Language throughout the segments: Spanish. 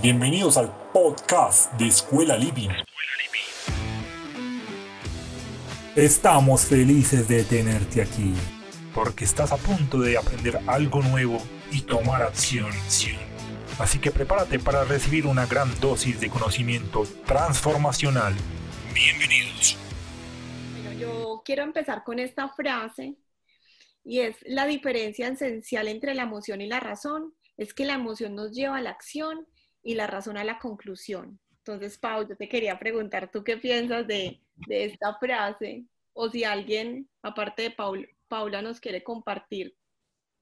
Bienvenidos al podcast de Escuela Living. Estamos felices de tenerte aquí, porque estás a punto de aprender algo nuevo y tomar acción. Así que prepárate para recibir una gran dosis de conocimiento transformacional. Bienvenidos. Bueno, yo quiero empezar con esta frase y es la diferencia esencial entre la emoción y la razón es que la emoción nos lleva a la acción y la razón a la conclusión. Entonces, Pau, yo te quería preguntar, ¿tú qué piensas de, esta frase? O si alguien, aparte de Paul, Paula, nos quiere compartir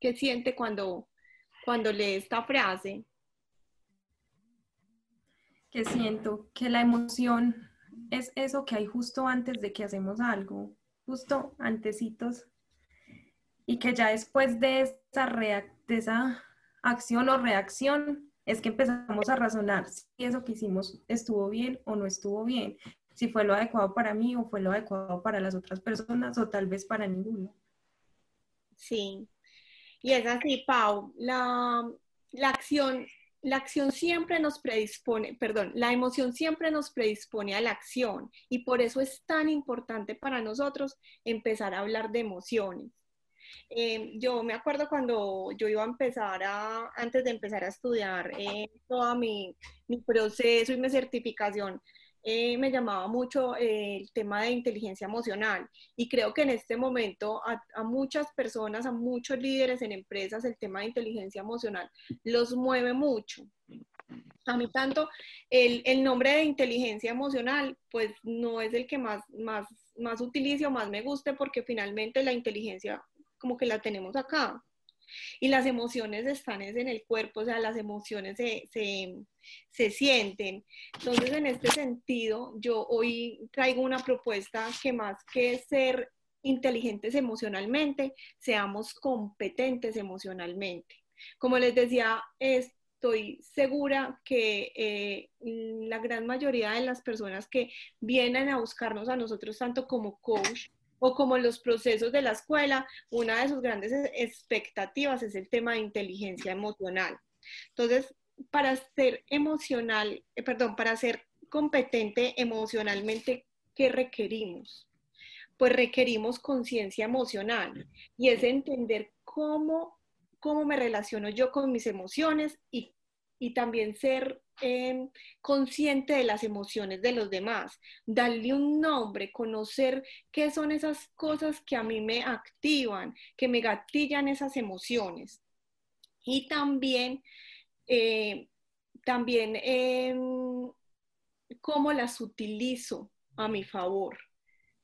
qué siente cuando, cuando lee esta frase. Que siento que la emoción es eso que hay justo antes de que hacemos algo, justo antecitos, y que ya después de esa, de esa acción o reacción es que empezamos a razonar si eso que hicimos estuvo bien o no estuvo bien, si fue lo adecuado para mí o fue lo adecuado para las otras personas o tal vez para ninguno. Sí, y es así, Pau, la, la acción la acción siempre nos predispone, perdón, la emoción siempre nos predispone a la acción y por eso es tan importante para nosotros empezar a hablar de emociones. Eh, yo me acuerdo cuando yo iba a empezar a, antes de empezar a estudiar eh, todo mi, mi, proceso y mi certificación, eh, me llamaba mucho el tema de inteligencia emocional y creo que en este momento a, muchas personas, a muchos líderes en empresas, el tema de inteligencia emocional los mueve mucho. A mí tanto el, el nombre de inteligencia emocional pues no es el que más, más, más utilice o más me guste porque finalmente la inteligencia como que la tenemos acá. Y las emociones están en el cuerpo, o sea, las emociones se, se, sienten. Entonces, en este sentido, yo hoy traigo una propuesta que más que ser inteligentes emocionalmente, seamos competentes emocionalmente. Como les decía, estoy segura que eh, la gran mayoría de las personas que vienen a buscarnos a nosotros, tanto como coach, o como los procesos de la escuela, una de sus grandes expectativas es el tema de inteligencia emocional. Entonces, para ser emocional, eh, perdón, para ser competente emocionalmente, ¿qué requerimos? Pues requerimos conciencia emocional y es entender cómo, cómo me relaciono yo con mis emociones y, y también ser Em, consciente de las emociones de los demás, darle un nombre, conocer qué son esas cosas que a mí me activan, que me gatillan esas emociones. Y también, eh, también em, cómo las utilizo a mi favor,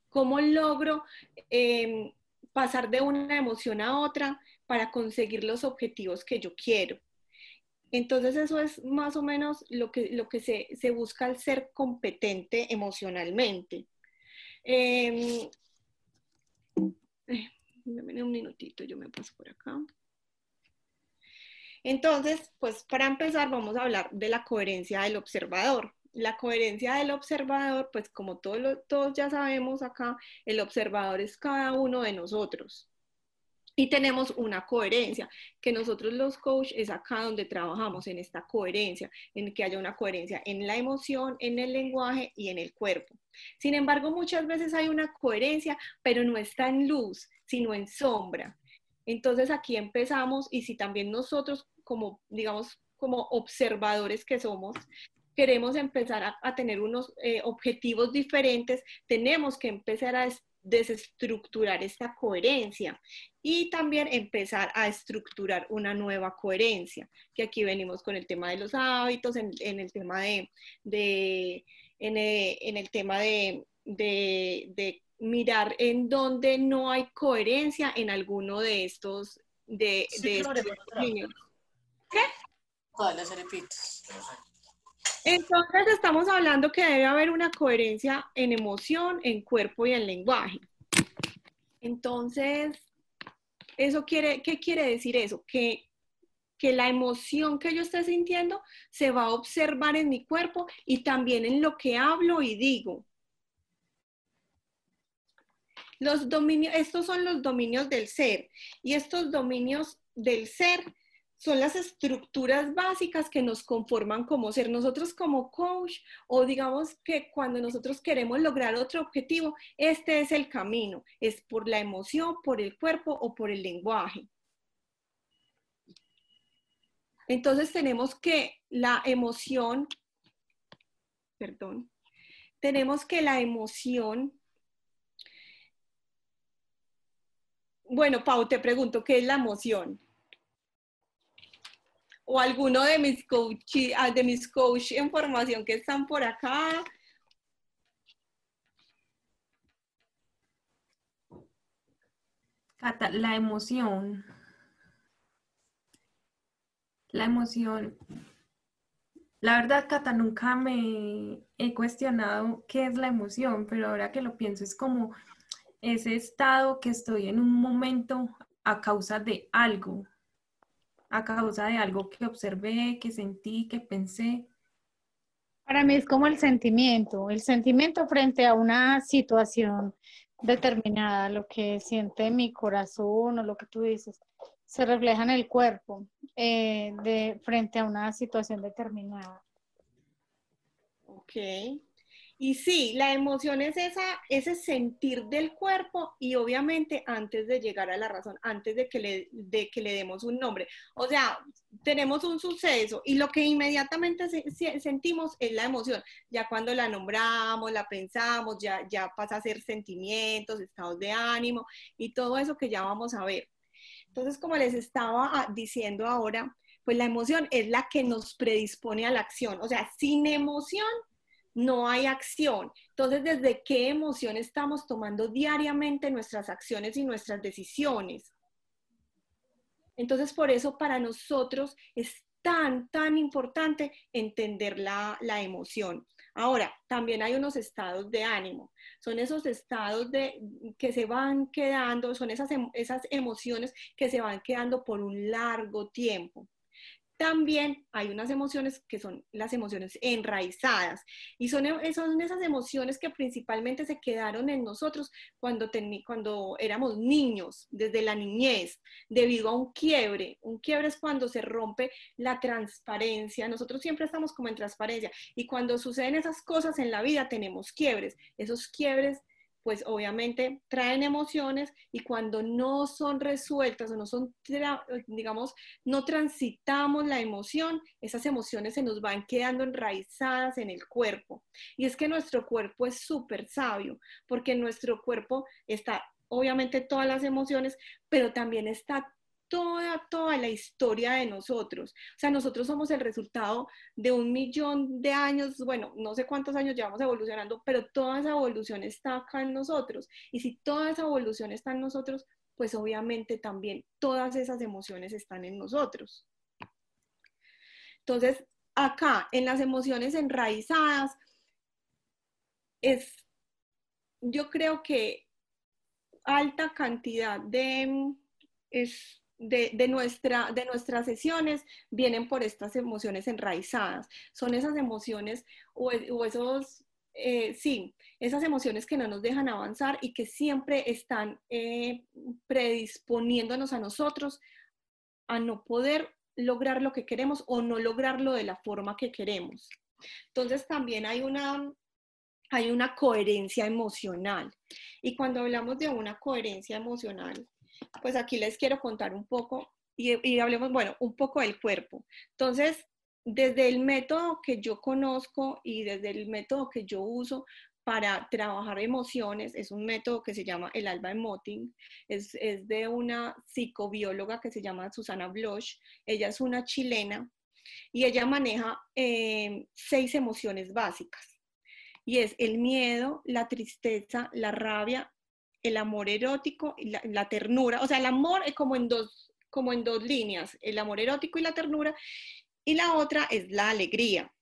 cómo logro em, pasar de una emoción a otra para conseguir los objetivos que yo quiero. Entonces eso es más o menos lo que, lo que se, busca al ser competente emocionalmente. Eh, un minutito, yo me paso por acá. Entonces, pues para empezar vamos a hablar de la coherencia del observador. La coherencia del observador, pues como todos, todos ya sabemos acá, el observador es cada uno de nosotros y tenemos una coherencia, que nosotros los coach es acá donde trabajamos, en esta coherencia, en que haya una coherencia en la emoción, en el lenguaje y en el cuerpo. Sin embargo, muchas veces hay una coherencia, pero no está en luz, sino en sombra. Entonces aquí empezamos y si también nosotros como, digamos, como observadores que somos, queremos empezar a, tener unos eh, objetivos diferentes, tenemos que empezar a desestructurar esta coherencia y también empezar a estructurar una nueva coherencia, que aquí venimos con el tema de los hábitos, en, el tema de, de en, el, tema de, de, mirar en donde no hay coherencia en alguno de estos de, de estos niños. ¿Qué? Entonces estamos hablando que debe haber una coherencia en emoción, en cuerpo y en lenguaje. Entonces, eso quiere, ¿qué quiere decir eso? Que, que la emoción que yo esté sintiendo se va a observar en mi cuerpo y también en lo que hablo y digo. Los dominios, estos son los dominios del ser y estos dominios del ser son las estructuras básicas que nos conforman como ser. Nosotros como coach o digamos que cuando nosotros queremos lograr otro objetivo, este es el camino, es por la emoción, por el cuerpo o por el lenguaje. Entonces tenemos que la emoción, perdón, tenemos que la emoción, bueno, Pau, te pregunto, ¿qué es la emoción? O alguno de mis coach, ah, de mis coach en formación que están por acá. Cata, la emoción. La emoción. La verdad, Cata, nunca me he cuestionado qué es la emoción, pero ahora que lo pienso es como ese estado que estoy en un momento a causa de algo, a causa de algo que observé, que sentí, que pensé? Para mí es como el sentimiento, el sentimiento frente a una situación determinada, lo que siente mi corazón o lo que tú dices, se refleja en el cuerpo eh, de, frente a una situación determinada. Ok. Y sí, la emoción es esa, ese sentir del cuerpo y obviamente antes de llegar a la razón, antes de que, le, de que le demos un nombre. O sea, tenemos un suceso y lo que inmediatamente sentimos es la emoción. Ya cuando la nombramos, la pensamos, ya, ya pasa a ser sentimientos, estados de ánimo y todo eso que ya vamos a ver. Entonces, como les estaba ah, diciendo ahora, pues la emoción es la que nos predispone a la acción. O sea, sin emoción no hay acción. Entonces, ¿desde qué emoción estamos tomando diariamente nuestras acciones y nuestras decisiones? Entonces, por eso para nosotros es tan, tan importante entender la, emoción. Ahora, también hay unos estados de ánimo. Son esos estados de, que se van quedando, son esas, esas emociones que se van quedando por un largo tiempo. También hay unas emociones que son las emociones enraizadas y son, e, esas emociones que principalmente se quedaron en nosotros cuando, cuando éramos niños, desde la niñez, debido a un quiebre. Un quiebre es cuando se rompe la transparencia. Nosotros siempre estamos como en transparencia y cuando suceden esas cosas en la vida tenemos quiebres. Esos quiebres pues obviamente traen emociones y cuando no son resueltas o no son, digamos, no transitamos la emoción, esas emociones se nos van quedando enraizadas en el cuerpo. Y es que nuestro cuerpo es súper sabio, porque nuestro cuerpo está, obviamente, todas las emociones, pero también está toda, toda la historia de nosotros. O sea, nosotros somos el resultado de un millón de años, bueno, no sé cuántos años llevamos evolucionando, pero toda esa evolución está acá en nosotros. Y si toda esa evolución está en nosotros, pues obviamente también todas esas emociones están en nosotros. Entonces, acá, en las emociones enraizadas, es, yo creo que alta cantidad de, es de, nuestra, de nuestras sesiones vienen por estas emociones enraizadas. Son esas emociones o, esos, eh, sí, esas emociones que no nos dejan avanzar y que siempre están eh, predisponiéndonos a nosotros a no poder lograr lo que queremos o no lograrlo de la forma que queremos. Entonces también hay una, hay una coherencia emocional. Y cuando hablamos de una coherencia emocional, pues aquí les quiero contar un poco y, hablemos, bueno, un poco del cuerpo. Entonces, desde el método que yo conozco y desde el método que yo uso para trabajar emociones, es un método que se llama el Alba Emoting, es, es de una psicobióloga que se llama Susana Bloch, ella es una chilena y ella maneja eh, seis emociones básicas y es el miedo, la tristeza, la rabia, el amor erótico y la, ternura. O sea, el amor es como en, dos, como en dos líneas, el amor erótico y la ternura. Y la otra es la alegría.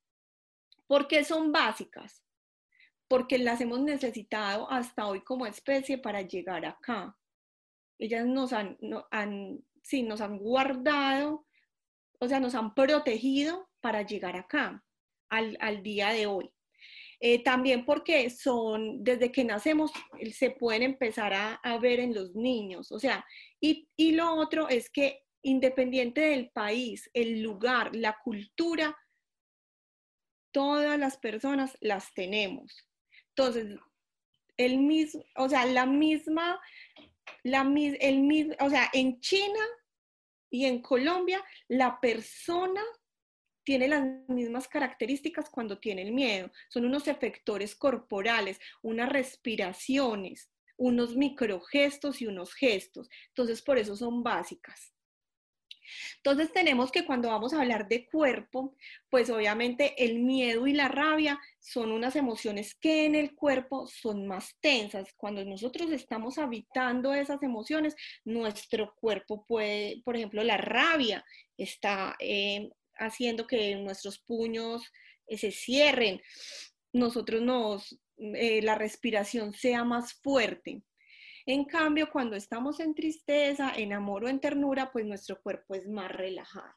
¿Por qué son básicas? Porque las hemos necesitado hasta hoy como especie para llegar acá. Ellas nos han, han, sí, nos han guardado, o sea, nos han protegido para llegar acá, al, al día de hoy. Eh, también porque son, desde que nacemos, se pueden empezar a, ver en los niños. O sea, y, lo otro es que independiente del país, el lugar, la cultura, todas las personas las tenemos. Entonces, el mismo, o sea, la misma, la, el mismo, o sea, en China y en Colombia, la persona tiene las mismas características cuando tiene el miedo. Son unos efectores corporales, unas respiraciones, unos microgestos y unos gestos. Entonces, por eso son básicas. Entonces tenemos que cuando vamos a hablar de cuerpo, pues obviamente el miedo y la rabia son unas emociones que en el cuerpo son más tensas. Cuando nosotros estamos habitando esas emociones, nuestro cuerpo puede, por ejemplo, la rabia está eh, haciendo que nuestros puños eh, se cierren, nosotros nos, eh, la respiración sea más fuerte. En cambio, cuando estamos en tristeza, en amor o en ternura, pues nuestro cuerpo es más relajado.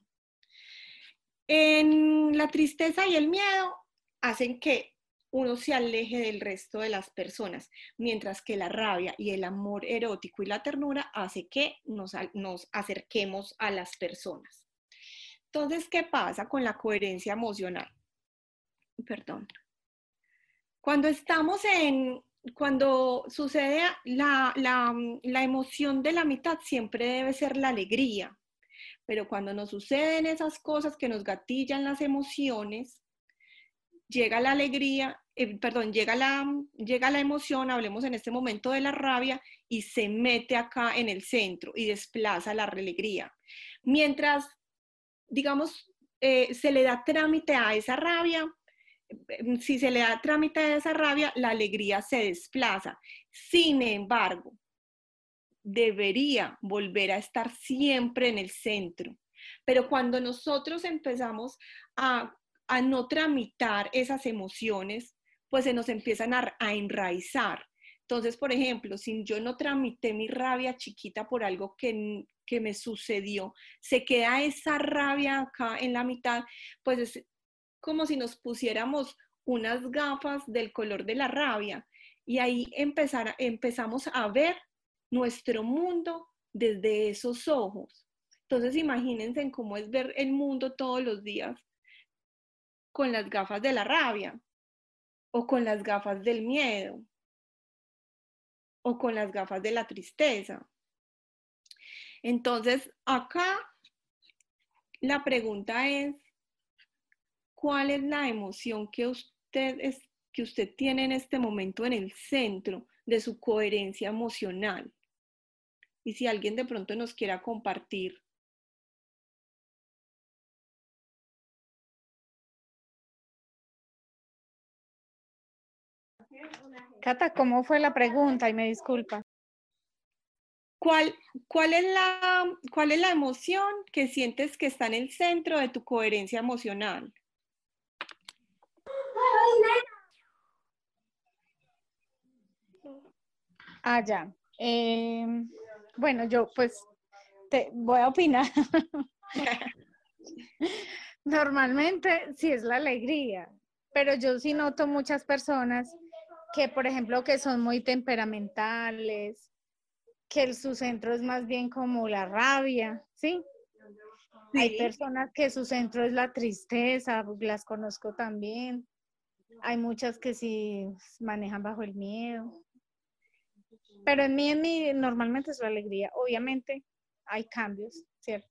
En la tristeza y el miedo hacen que uno se aleje del resto de las personas, mientras que la rabia y el amor erótico y la ternura hace que nos, nos acerquemos a las personas. Entonces, ¿qué pasa con la coherencia emocional? Perdón. Cuando estamos en, cuando sucede la, la, emoción de la mitad, siempre debe ser la alegría. Pero cuando nos suceden esas cosas que nos gatillan las emociones, llega la alegría, eh, perdón, llega la, llega la emoción, hablemos en este momento de la rabia, y se mete acá en el centro y desplaza la alegría. Mientras, digamos, eh, se le da trámite a esa rabia, Em, si se le da trámite a esa rabia, la alegría se desplaza. Sin embargo, debería volver a estar siempre en el centro. Pero cuando nosotros empezamos a, no tramitar esas emociones, pues se nos empiezan a, a enraizar. Entonces, por ejemplo, si yo no tramité mi rabia chiquita por algo que, que, me sucedió, se queda esa rabia acá en la mitad, pues como si nos pusiéramos unas gafas del color de la rabia y ahí empezar, empezamos a ver nuestro mundo desde esos ojos. Entonces imagínense en cómo es ver el mundo todos los días con las gafas de la rabia o con las gafas del miedo o con las gafas de la tristeza. Entonces, acá la pregunta es, cuál es la emoción que que usted tiene en este momento en el centro de su coherencia emocional. Y si alguien de pronto nos quiera compartir. Cata, ¿cómo fue la pregunta? Y me disculpa. ¿Cuál, cuál, es la, ¿Cuál es la emoción que sientes que está en el centro de tu coherencia emocional? Ah, ya. Em, bueno, yo pues te voy a opinar. Normalmente sí es la alegría, pero yo sí noto muchas personas que, por ejemplo, que son muy temperamentales, que su centro es más bien como la rabia, ¿sí? Hay personas que su centro es la tristeza, las conozco también. Hay muchas que sí manejan bajo el miedo. Pero en mí, en mí normalmente es la alegría. Obviamente hay cambios, ¿cierto?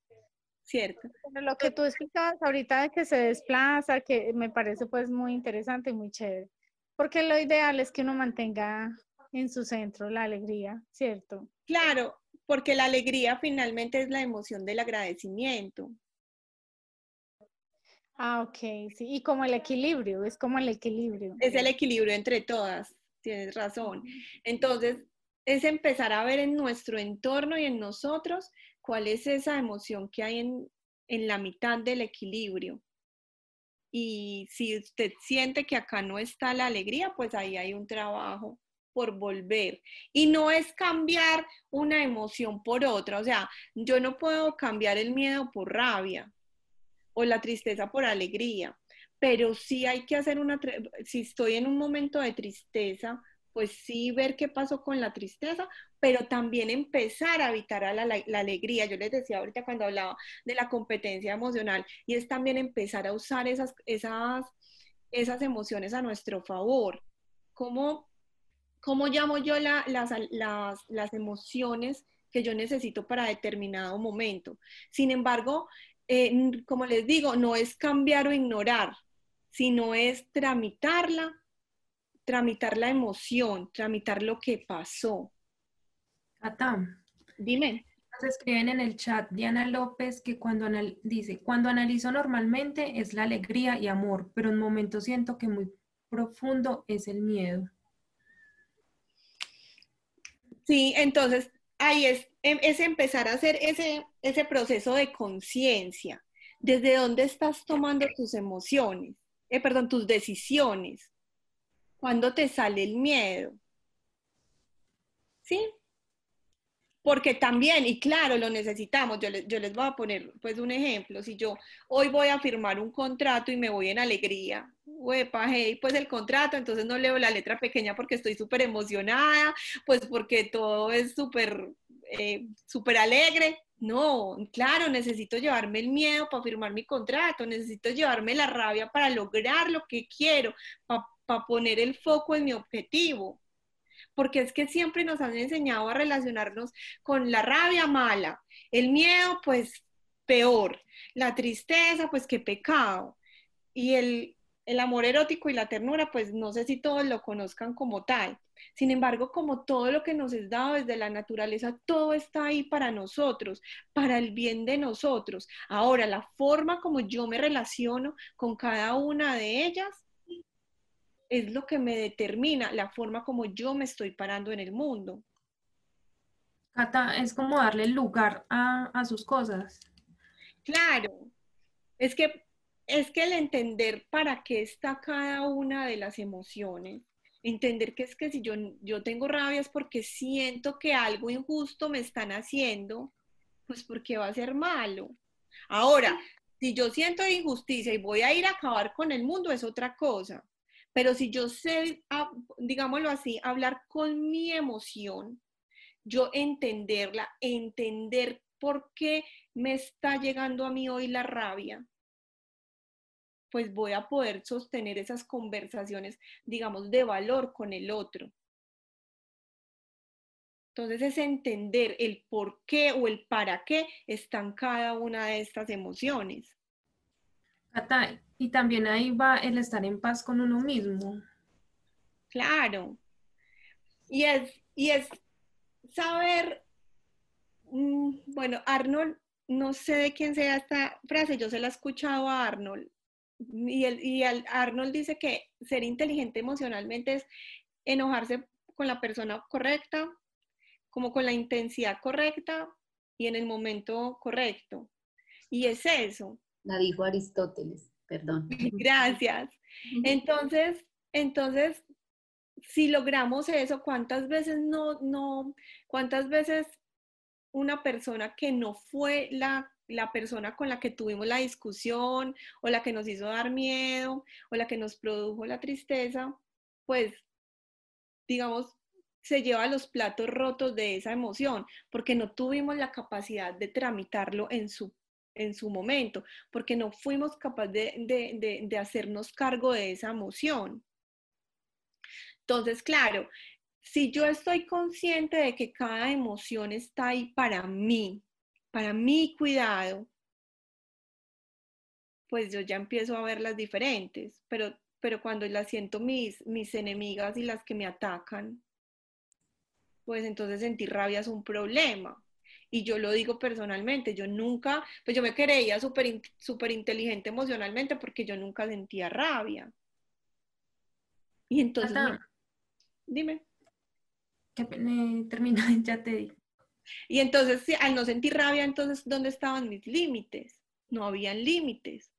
Cierto. Pero lo que tú explicabas ahorita de que se desplaza, que me parece pues muy interesante y muy chévere. Porque lo ideal es que uno mantenga en su centro la alegría, ¿cierto? Claro, porque la alegría finalmente es la emoción del agradecimiento. Ah, ok, sí, y como el equilibrio, es como el equilibrio. Es el equilibrio entre todas, tienes razón. Entonces, es empezar a ver en nuestro entorno y en nosotros cuál es esa emoción que hay en, en la mitad del equilibrio. Y si usted siente que acá no está la alegría, pues ahí hay un trabajo por volver. Y no es cambiar una emoción por otra. O sea, yo no puedo cambiar el miedo por rabia o la tristeza por alegría, pero sí hay que hacer una, si estoy en un momento de tristeza, pues sí ver qué pasó con la tristeza, pero también empezar a evitar a la, alegría. Yo les decía ahorita cuando hablaba de la competencia emocional, y es también empezar a usar esas, esas, esas emociones a nuestro favor. ¿Cómo, cómo llamo yo la, las, las, las emociones que yo necesito para determinado momento? Sin embargo, eh, como les digo, no es cambiar o ignorar, sino es tramitarla tramitar la emoción, tramitar lo que pasó. Cata. Dime. Escriben en el chat Diana López que cuando dice, cuando analizo normalmente es la alegría y amor, pero en momentos siento que muy profundo es el miedo. Sí, entonces ahí es, em, es empezar a hacer ese, ese proceso de conciencia. ¿Desde dónde estás tomando tus emociones? Eh, perdón, tus decisiones cuando te sale el miedo. ¿Sí? Porque también, y claro, lo necesitamos. Yo yo les voy a poner pues un ejemplo. Si yo hoy voy a firmar un contrato y me voy en alegría, huepa, hey, pues el contrato, entonces no leo la letra pequeña porque estoy súper emocionada, pues porque todo es súper, eh, súper alegre. No, claro, necesito llevarme el miedo para firmar mi contrato, necesito llevarme la rabia para lograr lo que quiero, para para poner el foco en mi objetivo. Porque es que siempre nos han enseñado a relacionarnos con la rabia mala, el miedo pues peor, la tristeza pues qué pecado. Y el, el amor erótico y la ternura pues no sé si todos lo conozcan como tal. Sin embargo, como todo lo que nos es dado desde la naturaleza, todo está ahí para nosotros, para el bien de nosotros. Ahora, la forma como yo me relaciono con cada una de ellas es lo que me determina la forma como yo me estoy parando en el mundo. Cata, es como darle lugar a, sus cosas. Claro, es que, es que el entender para qué está cada una de las emociones, entender que es que si yo, yo tengo rabia es porque siento que algo injusto me están haciendo, pues porque va a ser malo. Ahora, si yo siento injusticia y voy a ir a acabar con el mundo, es otra cosa. Pero si yo sé, digámoslo así, hablar con mi emoción, yo entenderla, entender por qué me está llegando a mí hoy la rabia, pues voy a poder sostener esas conversaciones, digamos, de valor con el otro. Entonces es entender el por qué o el para qué están cada una de estas emociones. Y también ahí va el estar en paz con uno mismo. Claro. Y es, y es saber, mm, bueno, Arnold, no sé de quién sea esta frase, yo se la he escuchado a Arnold. Y, el, y Arnold dice que ser inteligente emocionalmente es enojarse con la persona correcta, como con la intensidad correcta y en el momento correcto. Y es eso. La dijo Aristóteles perdón. Gracias. Entonces, entonces, si logramos eso, ¿cuántas veces no, no, cuántas veces una persona que no fue la, la persona con la que tuvimos la discusión o la que nos hizo dar miedo o la que nos produjo la tristeza, pues, digamos, se lleva los platos rotos de esa emoción, porque no tuvimos la capacidad de tramitarlo en su en su momento, porque no fuimos capaces de, hacernos cargo de esa emoción. Entonces, claro, si yo estoy consciente de que cada emoción está ahí para mí, para mi cuidado, pues yo ya empiezo a verlas diferentes, pero, pero cuando las siento mis, mis enemigas y las que me atacan, pues entonces sentir rabia es un problema. Y yo lo digo personalmente, yo nunca, pues yo me creía súper super inteligente emocionalmente porque yo nunca sentía rabia. Y entonces, dime. Que termina, ya te digo. Y entonces, al no sentir rabia, entonces, ¿dónde estaban mis límites? No habían límites.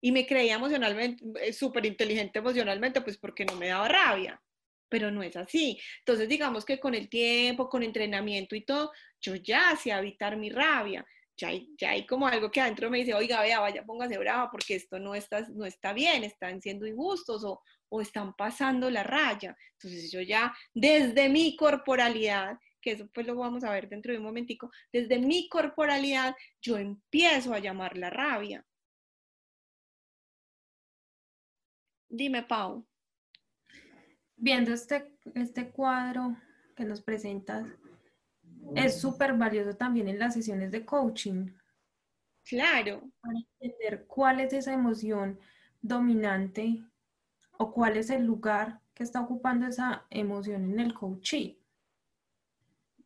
Y me creía emocionalmente, eh, súper inteligente emocionalmente, pues porque no me daba rabia pero no es así. Entonces, digamos que con el tiempo, con entrenamiento y todo, yo ya sé evitar mi rabia. ya hay, ya hay como algo que adentro me dice, oiga, vea, vaya, póngase brava porque esto no está, no está bien, están siendo injustos o, o están pasando la raya. Entonces yo ya desde mi corporalidad, que eso pues lo vamos a ver dentro de un momentico, desde mi corporalidad yo empiezo a llamar la rabia. Dime, Pau. Viendo este, este cuadro que nos presentas, es súper valioso también en las sesiones de coaching. Claro. Para entender cuál es esa emoción dominante o cuál es el lugar que está ocupando esa emoción en el coaching.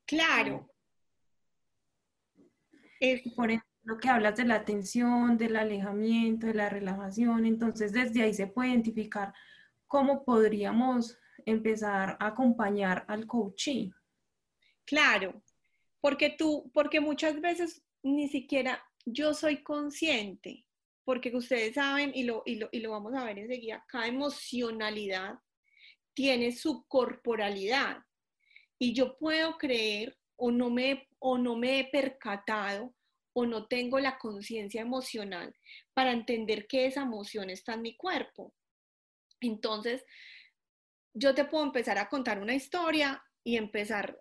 Claro. Es... Por ejemplo, que hablas de la atención, del alejamiento, de la relajación, entonces desde ahí se puede identificar cómo podríamos empezar a acompañar al coaching. Claro, porque tú, porque muchas veces ni siquiera yo soy consciente, porque ustedes saben, y lo, y lo, y lo vamos a ver enseguida, cada emocionalidad tiene su corporalidad. Y yo puedo creer o no me, o no me he percatado o no tengo la conciencia emocional para entender que esa emoción está en mi cuerpo. Entonces, yo te puedo empezar a contar una historia y empezar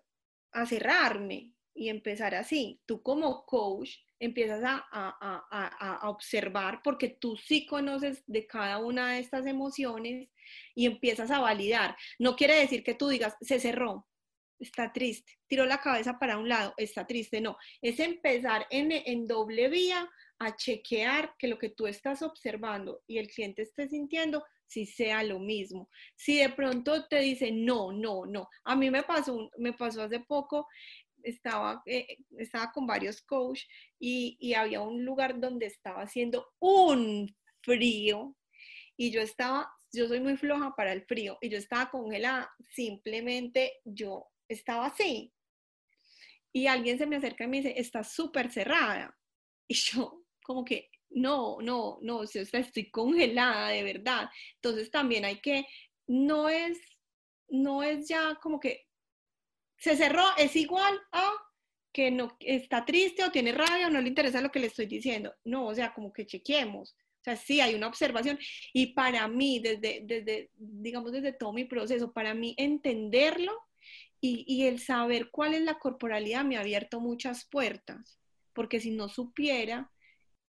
a cerrarme y empezar así. Tú como coach empiezas a, a, a, a, observar porque tú sí conoces de cada una de estas emociones y empiezas a validar. No quiere decir que tú digas, se cerró, está triste, tiró la cabeza para un lado, está triste. No, es empezar en, en doble vía a chequear que lo que tú estás observando y el cliente esté sintiendo si sea lo mismo. Si de pronto te dice, no, no, no. A mí me pasó, me pasó hace poco, estaba, eh, estaba con varios coaches y, y había un lugar donde estaba haciendo un frío y yo estaba, yo soy muy floja para el frío y yo estaba congelada, simplemente yo estaba así. Y alguien se me acerca y me dice, está súper cerrada. Y yo como que, no, no, no, o sea, estoy congelada de verdad. Entonces también hay que, no es, no es ya como que se cerró, es igual a que no está triste o tiene rabia o no le interesa lo que le estoy diciendo. No, o sea, como que chequemos. O sea, sí hay una observación y para mí, desde, desde, digamos, desde todo mi proceso, para mí entenderlo y, y, el saber cuál es la corporalidad me ha abierto muchas puertas, porque si no supiera,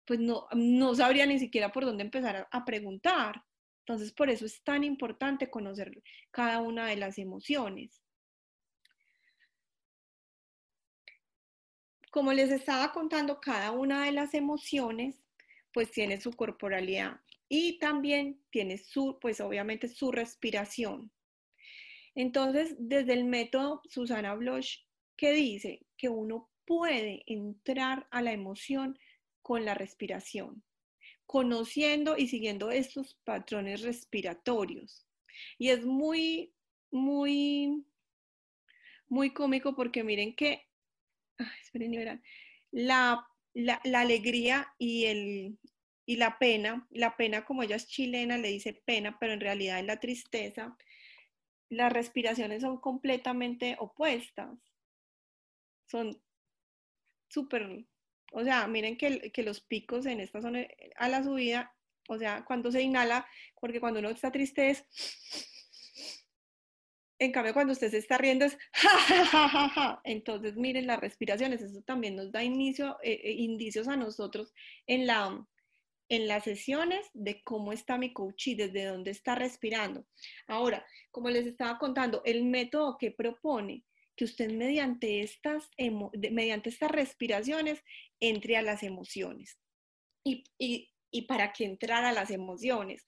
pues no, no sabría ni siquiera por dónde empezar a, preguntar. Entonces, por eso es tan importante conocer cada una de las emociones. Como les estaba contando, cada una de las emociones pues tiene su corporalidad y también tiene su, pues obviamente su respiración. Entonces, desde el método Susana Bloch, que dice que uno puede entrar a la emoción con la respiración, conociendo y siguiendo estos patrones respiratorios. Y es muy, muy, muy cómico porque miren que, ay, esperen y la, la, la alegría y, el, y la pena, la pena como ella es chilena le dice pena, pero en realidad es la tristeza, las respiraciones son completamente opuestas. Son súper, o sea, miren que, los picos en esta zona a la subida, o sea, cuando se inhala, porque cuando uno está triste es, en cambio cuando usted se está riendo es, ja, entonces miren las respiraciones, eso también nos da inicio, eh, indicios a nosotros en la, en las sesiones de cómo está mi coach y desde dónde está respirando. Ahora, como les estaba contando, el método que propone que usted mediante estas, mediante estas respiraciones entre a las emociones. Y, y, y para que entrar a las emociones,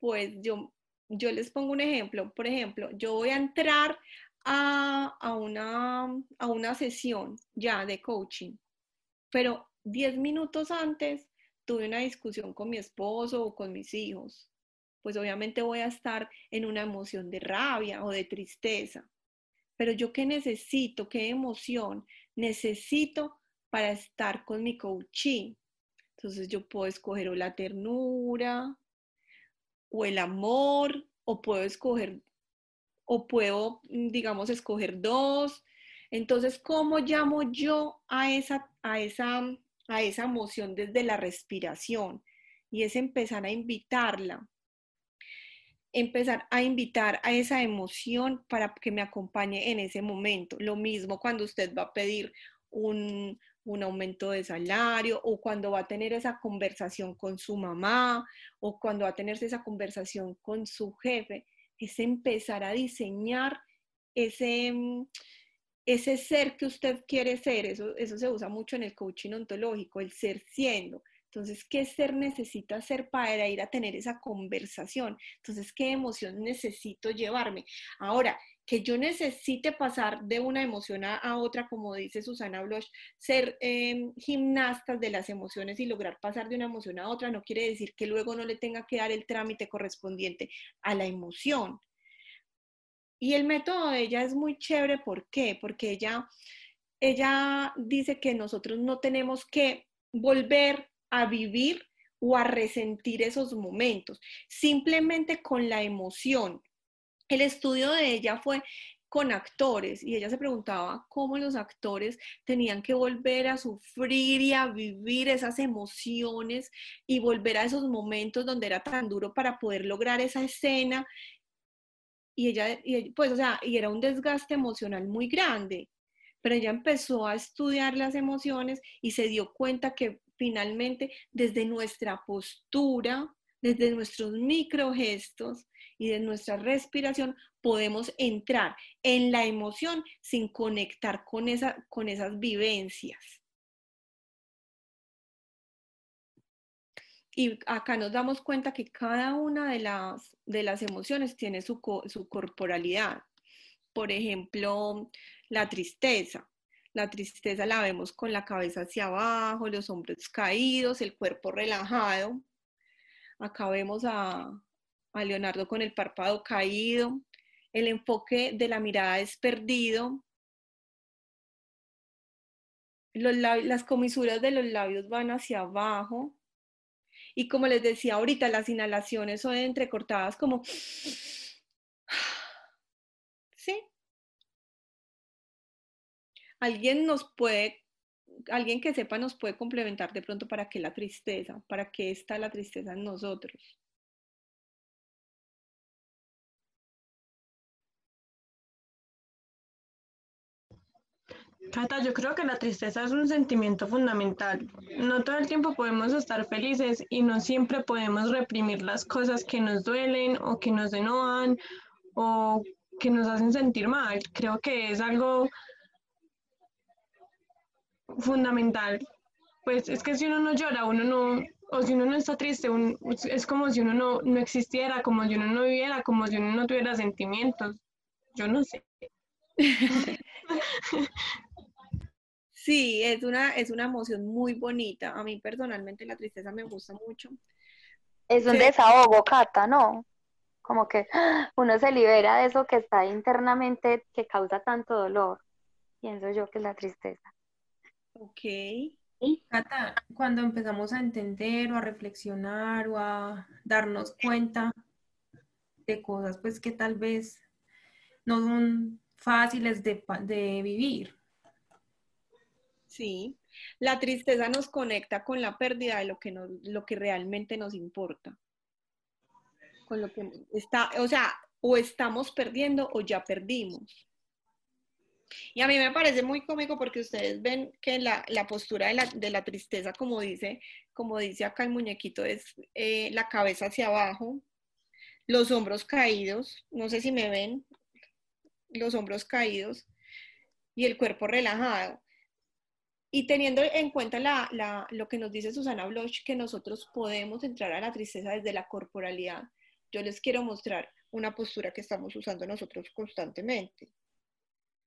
pues yo, yo les pongo un ejemplo. Por ejemplo, yo voy a entrar a, a, una, a una sesión ya de coaching, pero 10 minutos antes tuve una discusión con mi esposo o con mis hijos, pues obviamente voy a estar en una emoción de rabia o de tristeza. Pero yo qué necesito, qué emoción necesito para estar con mi coaching. Entonces yo puedo escoger o la ternura o el amor o puedo escoger o puedo, digamos, escoger dos. Entonces, ¿cómo llamo yo a esa, a esa, a esa emoción desde la respiración? Y es empezar a invitarla, empezar a invitar a esa emoción para que me acompañe en ese momento. Lo mismo cuando usted va a pedir un, un aumento de salario o cuando va a tener esa conversación con su mamá o cuando va a tener esa conversación con su jefe, es empezar a diseñar ese, mm, ese ser que usted quiere ser. Eso, eso se usa mucho en el coaching ontológico, el ser siendo. Entonces, ¿qué ser necesita ser para ir a tener esa conversación? Entonces, ¿qué emoción necesito llevarme? Ahora, que yo necesite pasar de una emoción a, otra, como dice Susana Bloch, ser eh, gimnastas de las emociones y lograr pasar de una emoción a otra, no quiere decir que luego no le tenga que dar el trámite correspondiente a la emoción. Y el método de ella es muy chévere, ¿por qué? Porque ella, ella dice que nosotros no tenemos que volver a vivir o a resentir esos momentos, simplemente con la emoción el estudio de ella fue con actores y ella se preguntaba cómo los actores tenían que volver a sufrir y a vivir esas emociones y volver a esos momentos donde era tan duro para poder lograr esa escena. Y ella, pues, o sea, y era un desgaste emocional muy grande, pero ella empezó a estudiar las emociones y se dio cuenta que finalmente desde nuestra postura, desde nuestros microgestos, y de nuestra respiración podemos entrar en la emoción sin conectar con, con esas vivencias. Y acá nos damos cuenta que cada una de las, de las emociones tiene su, su corporalidad. Por ejemplo, la tristeza. La tristeza la vemos con la cabeza hacia abajo, los hombros caídos, el cuerpo relajado. Acá vemos a, Leonardo con el párpado caído, el enfoque de la mirada es perdido, las comisuras de los labios van hacia abajo. Y como les decía ahorita, las inhalaciones son entrecortadas como... ¿Sí? Alguien nos puede, alguien que sepa nos puede complementar de pronto para qué la tristeza, para qué está la tristeza en nosotros. Cata, yo creo que la tristeza es un sentimiento fundamental. No todo el tiempo podemos estar felices y no siempre podemos reprimir las cosas que nos duelen o que nos enojan o que nos hacen sentir mal. Creo que es algo fundamental. Pues es que si uno no llora, uno no, o si uno no está triste, es como si uno no, no existiera, como si uno no viviera, como si uno no tuviera sentimientos. Yo no sé. Sí, es una, es una emoción muy bonita. A mí personalmente la tristeza me gusta mucho. Es un desahogo, Cata, ¿no? Como que uno se libera de eso que está internamente, que causa tanto dolor. Pienso yo que es la tristeza. Ok. Cata, cuando empezamos a entender o a reflexionar o a darnos cuenta de cosas pues que tal vez no son fáciles de, de vivir, Sí, la tristeza nos conecta con la pérdida de lo que, lo que realmente nos importa. Con lo que está, o sea, o estamos perdiendo o ya perdimos. Y a mí me parece muy cómico porque ustedes ven que la, postura de la, tristeza, como dice, como dice acá el muñequito, es eh, la cabeza hacia abajo, los hombros caídos, no sé si me ven, los hombros caídos y el cuerpo relajado. Y teniendo en cuenta lo que nos dice Susana Bloch, que nosotros podemos entrar a la tristeza desde la corporalidad, yo les quiero mostrar una postura que estamos usando nosotros constantemente,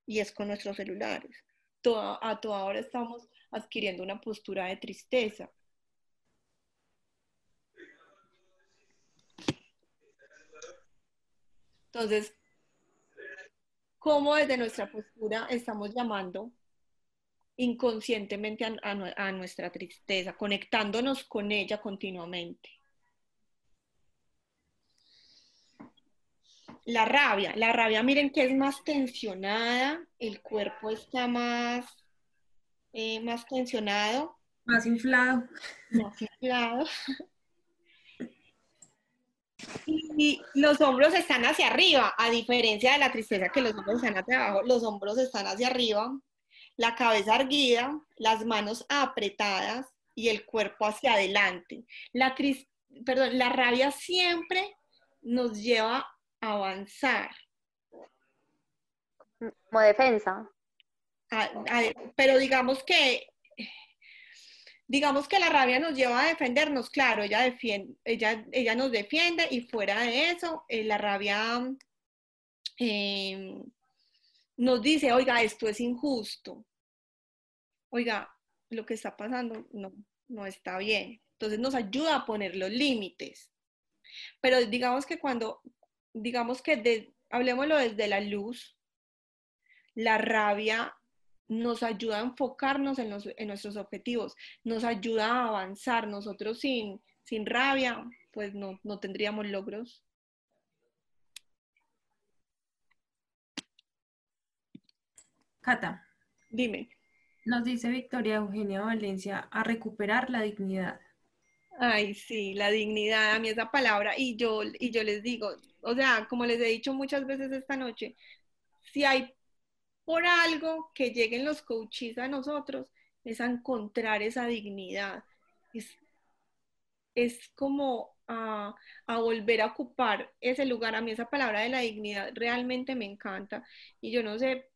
y es con nuestros celulares. a toda hora estamos adquiriendo una postura de tristeza. Entonces, ¿cómo desde nuestra postura estamos llamando inconscientemente a, nuestra tristeza, conectándonos con ella continuamente. La rabia. La rabia, miren que es más tensionada, el cuerpo está más, eh, más tensionado, Más inflado. más inflado. Y los hombros están hacia arriba, a diferencia de la tristeza que los hombros están hacia abajo, los hombros están hacia arriba, la cabeza erguida, las manos apretadas y el cuerpo hacia adelante. La, tris- perdón, la rabia siempre nos lleva a avanzar, Como defensa. a- a- pero digamos que digamos que la rabia nos lleva a defendernos, claro, ella defiende, ella, ella nos defiende y fuera de eso, eh, la rabia eh, nos dice, oiga, esto es injusto, oiga, lo que está pasando no, no está bien. Entonces nos ayuda a poner los límites. Pero digamos que cuando, digamos que de, hablemoslo desde la luz, la rabia nos ayuda a enfocarnos en, los- en nuestros objetivos, nos ayuda a avanzar. Nosotros sin, sin rabia, pues no, no tendríamos logros. Cata, Dime. nos dice Victoria Eugenia Valencia a recuperar la dignidad. Ay, sí, la dignidad, a mí esa palabra, y yo, y yo les digo, o sea, como les he dicho muchas veces esta noche, si hay por algo que lleguen los coaches a nosotros, es a encontrar esa dignidad. Es, es como a, a volver a ocupar ese lugar. A mí esa palabra de la dignidad realmente me encanta. Y yo no sé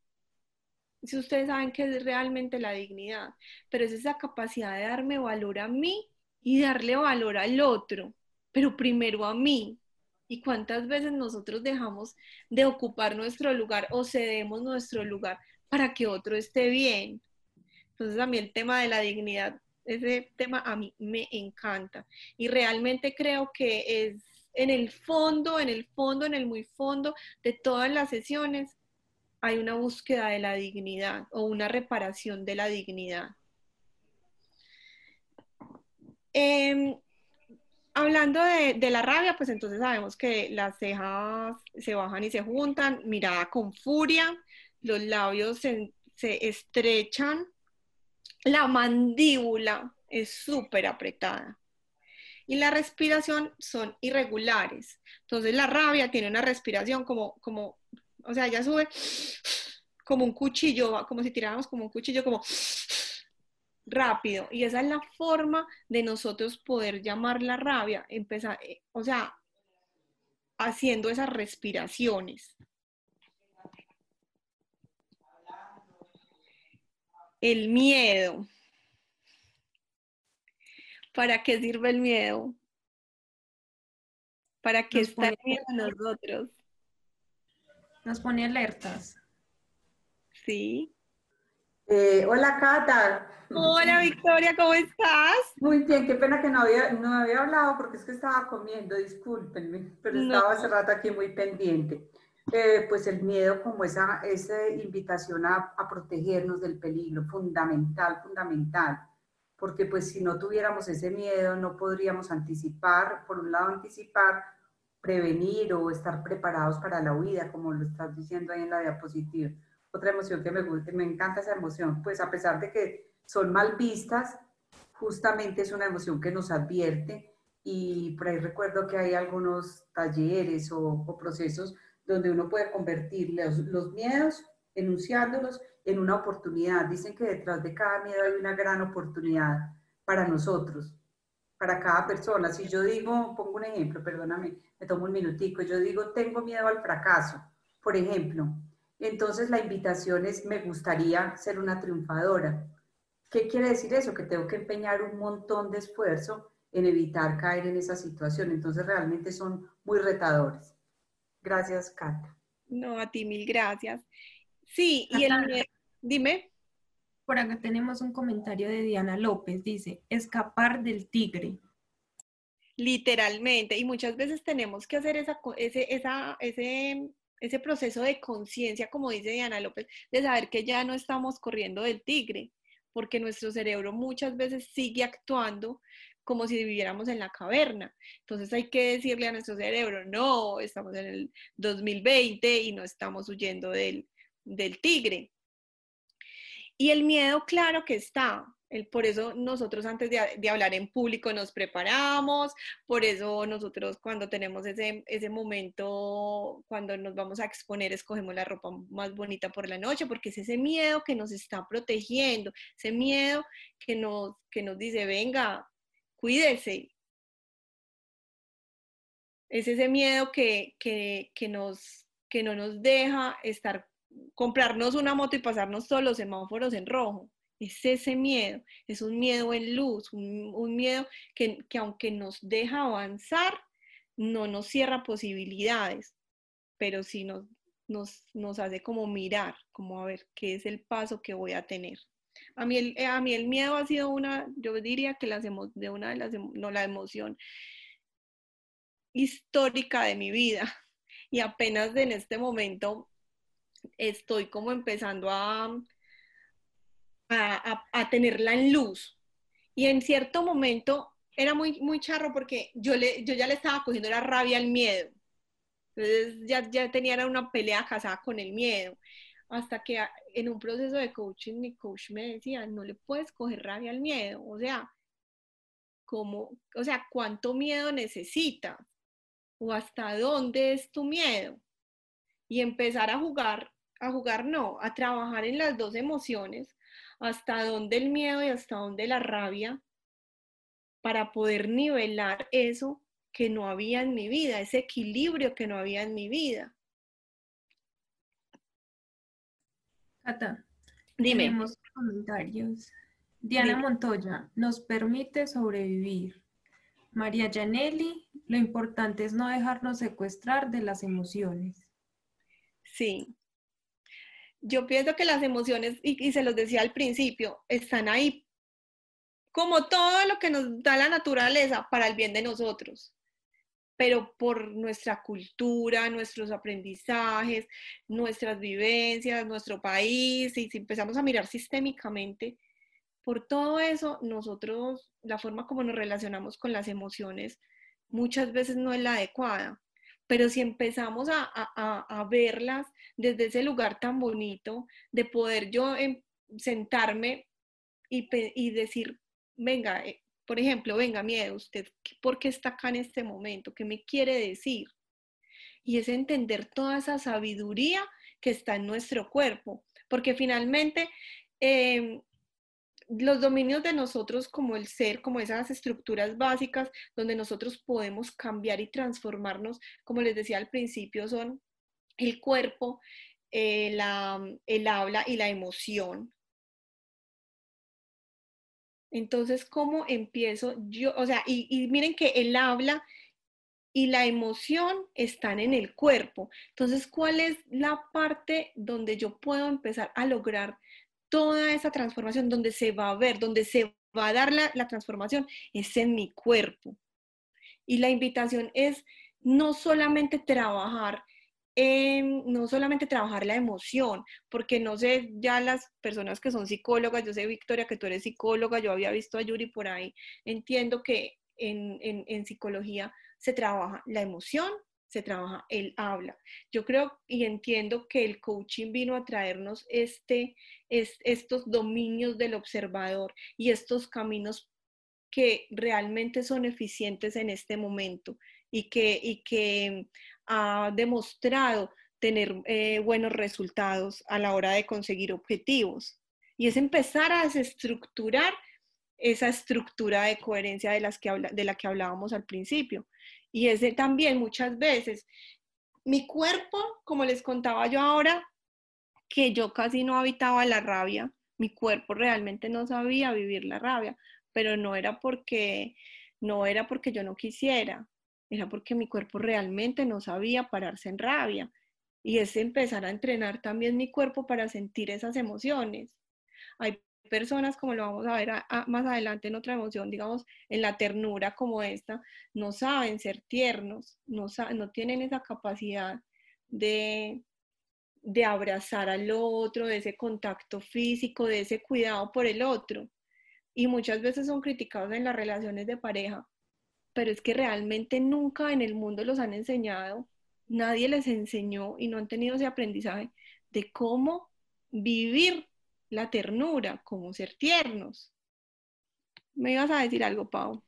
si ustedes saben qué es realmente la dignidad, pero es esa capacidad de darme valor a mí y darle valor al otro, pero primero a mí. ¿Y cuántas veces nosotros dejamos de ocupar nuestro lugar o cedemos nuestro lugar para que otro esté bien? Entonces a mí el tema de la dignidad, ese tema a mí me encanta y realmente creo que es en el fondo, en el fondo, en el muy fondo de todas las sesiones hay una búsqueda de la dignidad o una reparación de la dignidad. Eh, hablando de, de, la rabia, pues entonces sabemos que las cejas se bajan y se juntan, mirada con furia, los labios se, se estrechan, la mandíbula es súper apretada y la respiración son irregulares. Entonces la rabia tiene una respiración como, como o sea, ella sube como un cuchillo, como si tiráramos como un cuchillo, como rápido. Y esa es la forma de nosotros poder llamar la rabia, empezar, o sea, haciendo esas respiraciones. El miedo. ¿Para qué sirve el miedo? ¿Para qué está el miedo en nosotros? Nos pone alertas. Sí. Eh, hola, Cata. Hola, Victoria, ¿cómo estás? Muy bien, qué pena que no había, no había hablado porque es que estaba comiendo, discúlpenme, pero estaba no. hace rato aquí muy pendiente. Eh, pues el miedo como esa, esa invitación a, a, protegernos del peligro, fundamental, fundamental, porque pues si no tuviéramos ese miedo no podríamos anticipar, por un lado anticipar, prevenir o estar preparados para la huida, como lo estás diciendo ahí en la diapositiva. Otra emoción que me gusta, me encanta esa emoción, pues a pesar de que son mal vistas, justamente es una emoción que nos advierte y por ahí recuerdo que hay algunos talleres o, procesos donde uno puede convertir los, los, miedos, enunciándolos, en una oportunidad. Dicen que detrás de cada miedo hay una gran oportunidad para nosotros, para cada persona. Si yo digo, pongo un ejemplo, perdóname, me tomo un minutico, yo digo, tengo miedo al fracaso, por ejemplo, entonces la invitación es, me gustaría ser una triunfadora. ¿Qué quiere decir eso? Que tengo que empeñar un montón de esfuerzo en evitar caer en esa situación. Entonces realmente son muy retadores. Gracias, Cata. No, a ti mil gracias. Sí, y el... Dime. Por acá tenemos un comentario de Diana López. Dice, escapar del tigre. Literalmente. Y muchas veces tenemos que hacer esa, ese, esa, ese, ese proceso de conciencia, como dice Diana López, de saber que ya no estamos corriendo del tigre, porque nuestro cerebro muchas veces sigue actuando como si viviéramos en la caverna. Entonces hay que decirle a nuestro cerebro, no, estamos en el 2020 y no estamos huyendo del, del tigre. Y el miedo, claro que está, por eso nosotros antes de, hablar en público nos preparamos, por eso nosotros cuando tenemos ese, ese momento, cuando nos vamos a exponer, escogemos la ropa más bonita por la noche, porque es ese miedo que nos está protegiendo, ese miedo que nos, que nos dice, venga, cuídese. Es ese miedo que, que, que, nos, que no nos deja estar, comprarnos una moto y pasarnos todos los semáforos en rojo es ese miedo, es un miedo en luz, un, miedo que, aunque nos deja avanzar, no nos cierra posibilidades, pero sí nos, nos, nos, hace como mirar, como a ver qué es el paso que voy a tener. A mí el, a mí el miedo ha sido una, yo diría que las de una de las, no la emoción histórica de mi vida. Y apenas en este momento estoy como empezando a, a, tenerla en luz. Y en cierto momento era muy, muy charro porque yo, le, yo ya le estaba cogiendo la rabia al miedo. Entonces ya, ya tenía una pelea casada con el miedo. Hasta que en un proceso de coaching mi coach me decía, no le puedes coger rabia al miedo. O sea, como, o sea, ¿cuánto miedo necesitas? ¿O hasta dónde es tu miedo? Y empezar a jugar, a jugar no, a trabajar en las dos emociones hasta dónde el miedo y hasta dónde la rabia para poder nivelar eso que no había en mi vida, ese equilibrio que no había en mi vida. Cata, dime. Tenemos comentarios. Diana Montoya, nos permite sobrevivir. María Janelli, lo importante es no dejarnos secuestrar de las emociones. Sí, yo pienso que las emociones, y, se los decía al principio, están ahí. Como todo lo que nos da la naturaleza para el bien de nosotros, pero por nuestra cultura, nuestros aprendizajes, nuestras vivencias, nuestro país, y si empezamos a mirar sistémicamente, por todo eso, nosotros, la forma como nos relacionamos con las emociones muchas veces no es la adecuada pero si empezamos a, verlas desde ese lugar tan bonito, de poder yo em, sentarme y, decir, venga, eh, por ejemplo, venga, miedo, usted, ¿por qué está acá en este momento? ¿Qué me quiere decir? Y es entender toda esa sabiduría que está en nuestro cuerpo, porque finalmente em, los dominios de nosotros como el ser, como esas estructuras básicas donde nosotros podemos cambiar y transformarnos, como les decía al principio, son el cuerpo, eh, el habla y la emoción. Entonces, ¿cómo empiezo yo? O sea, y, y miren que el habla y la emoción están en el cuerpo. Entonces, ¿cuál es la parte donde yo puedo empezar a lograr toda esa transformación, donde se va a ver, donde se va a dar la, transformación, es en mi cuerpo. Y la invitación es no solamente trabajar no solamente trabajar la emoción, porque no sé, ya las personas que son psicólogas, yo sé, Victoria, que tú eres psicóloga, yo había visto a Yuri por ahí, entiendo que en, en psicología se trabaja la emoción, se trabaja el habla. Yo creo y entiendo que el coaching vino a traernos este, estos dominios del observador y estos caminos que realmente son eficientes en este momento y que, y que ha demostrado tener eh, buenos resultados a la hora de conseguir objetivos. Y es empezar a desestructurar esa estructura de coherencia de, las que de la que hablábamos al principio. Y ese también muchas veces, mi cuerpo, como les contaba yo ahora, que yo casi no habitaba la rabia, mi cuerpo realmente no sabía vivir la rabia, pero no era porque no era porque yo no quisiera, era porque mi cuerpo realmente no sabía pararse en rabia. Y es empezar a entrenar también mi cuerpo para sentir esas emociones. Hay personas, como lo vamos a ver más adelante en otra emoción, digamos, en la ternura como esta, no saben ser tiernos, no, no tienen esa capacidad de, de abrazar al otro, de ese contacto físico, de ese cuidado por el otro. y muchas veces son criticados en las relaciones de pareja, pero es que realmente nunca en el mundo los han enseñado, nadie les enseñó y no han tenido ese aprendizaje de cómo vivir la ternura, cómo ser tiernos. ¿Me ibas a decir algo, Pau?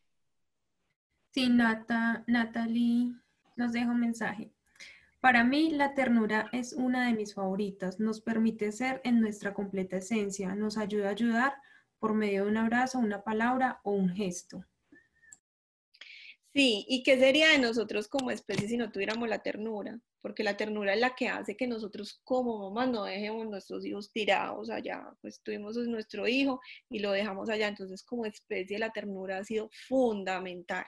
Sí, Nata, Natalie nos deja un mensaje. Para mí, la ternura es una de mis favoritas. Nos permite ser en nuestra completa esencia. Nos ayuda a ayudar por medio de un abrazo, una palabra o un gesto. Sí, ¿y qué sería de nosotros como especie si no tuviéramos la ternura? Porque la ternura es la que hace que nosotros como mamás no dejemos nuestros hijos tirados allá. Pues tuvimos nuestro hijo y lo dejamos allá. Entonces, como especie, la ternura ha sido fundamental.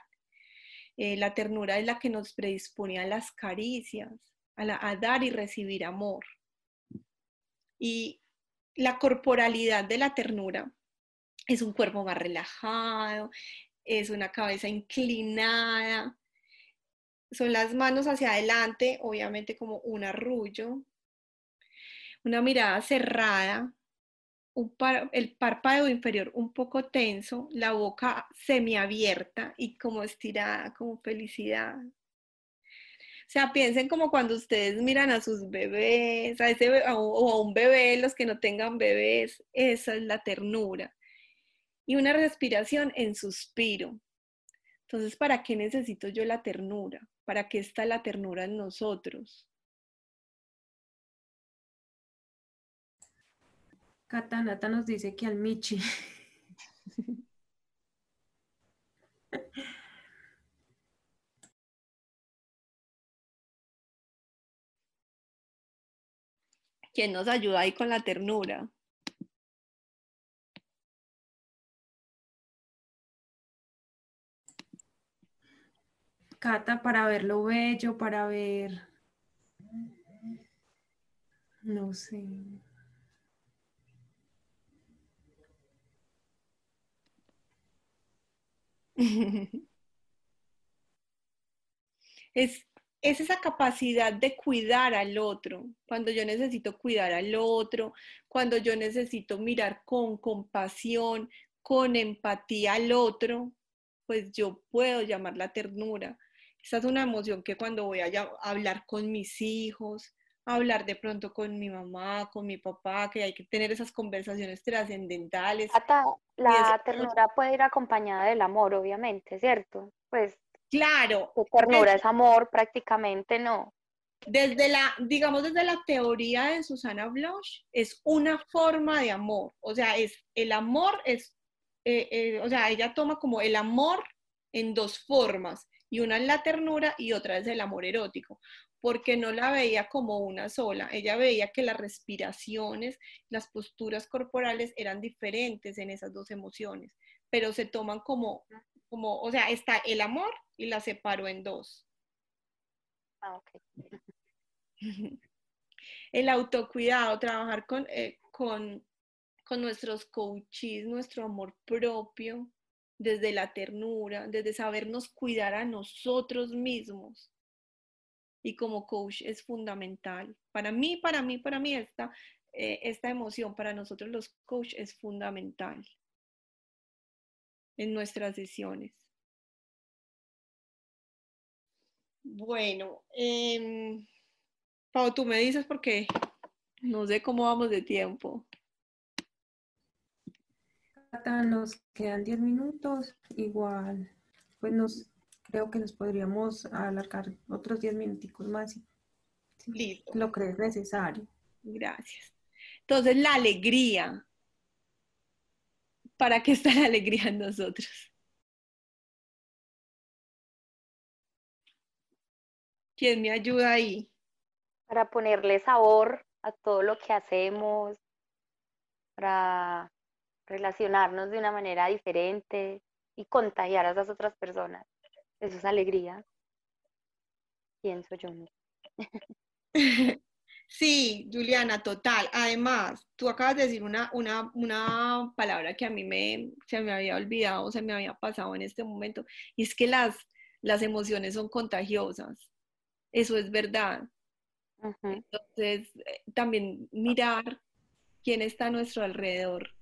Eh, la ternura es la que nos predispone a las caricias, a, a dar y recibir amor. Y la corporalidad de la ternura es un cuerpo más relajado, es una cabeza inclinada, son las manos hacia adelante, obviamente como un arrullo, una mirada cerrada, el párpado inferior un poco tenso, la boca semiabierta y como estirada, como felicidad. O sea, piensen como cuando ustedes miran a sus bebés, a ese, o a un bebé, los que no tengan bebés, esa es la ternura y una respiración en suspiro. Entonces, ¿para qué necesito yo la ternura? ¿Para qué está la ternura en nosotros? Catanata nos dice que al Michi. ¿Quién nos ayuda ahí con la ternura? Para ver lo bello, para ver... No sé. es, es esa capacidad de cuidar al otro, cuando yo necesito cuidar al otro, cuando yo necesito mirar con compasión, con empatía al otro, pues yo puedo llamar la ternura. Esa es una emoción que cuando voy a hablar con mis hijos, hablar de pronto con mi mamá, con mi papá, que hay que tener esas conversaciones trascendentales. la ternura puede ir acompañada del amor, obviamente, ¿cierto? Pues claro. ternura es amor, prácticamente no. Desde la, digamos, desde la teoría de Susana Bloch, es una forma de amor. O sea, es el amor es, eh, eh, o sea, ella toma como el amor en dos formas y una es la ternura y otra es el amor erótico, porque no la veía como una sola, ella veía que las respiraciones, las posturas corporales eran diferentes en esas dos emociones, pero se toman como, como o sea, está el amor y la separo en dos. Ah. El autocuidado, trabajar con, eh, con, con nuestros coaches, nuestro amor propio, desde la ternura, desde sabernos cuidar a nosotros mismos. Y como coach es fundamental. Para mí, para mí, para mí esta, eh, esta emoción, para nosotros los coach es fundamental en nuestras sesiones. Bueno, eh, Pau, tú me dices porque no sé cómo vamos de tiempo nos quedan 10 minutos, igual, pues nos, creo que nos podríamos alargar otros 10 minuticos más. Listo. Lo crees necesario. Gracias. Entonces, la alegría. ¿Para qué está la alegría en nosotros? ¿Quién me ayuda ahí? Para ponerle sabor a todo lo que hacemos, para relacionarnos de una manera diferente y contagiar a esas otras personas. Eso es alegría, pienso yo. Sí, Juliana, total. Además, tú acabas de decir una, una, una, palabra que a mí me, se me había olvidado, se me había pasado en este momento, y es que las, las emociones son contagiosas. Eso es verdad. Entonces, eh, también mirar quién está a nuestro alrededor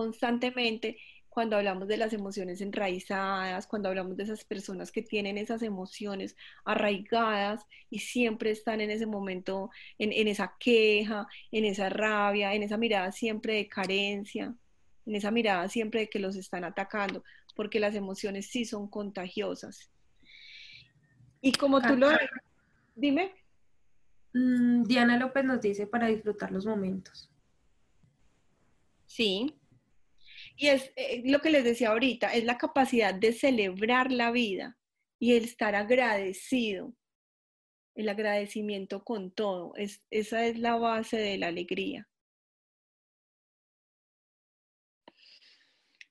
constantemente cuando hablamos de las emociones enraizadas, cuando hablamos de esas personas que tienen esas emociones arraigadas y siempre están en ese momento, en, en esa queja, en esa rabia, en esa mirada siempre de carencia, en esa mirada siempre de que los están atacando, porque las emociones sí son contagiosas. Y como tú lo... Dime. Mm, Diana López nos dice para disfrutar los momentos. Sí. Y es eh, lo que les decía ahorita, es la capacidad de celebrar la vida y el estar agradecido. El agradecimiento con todo. Es, esa es la base de la alegría.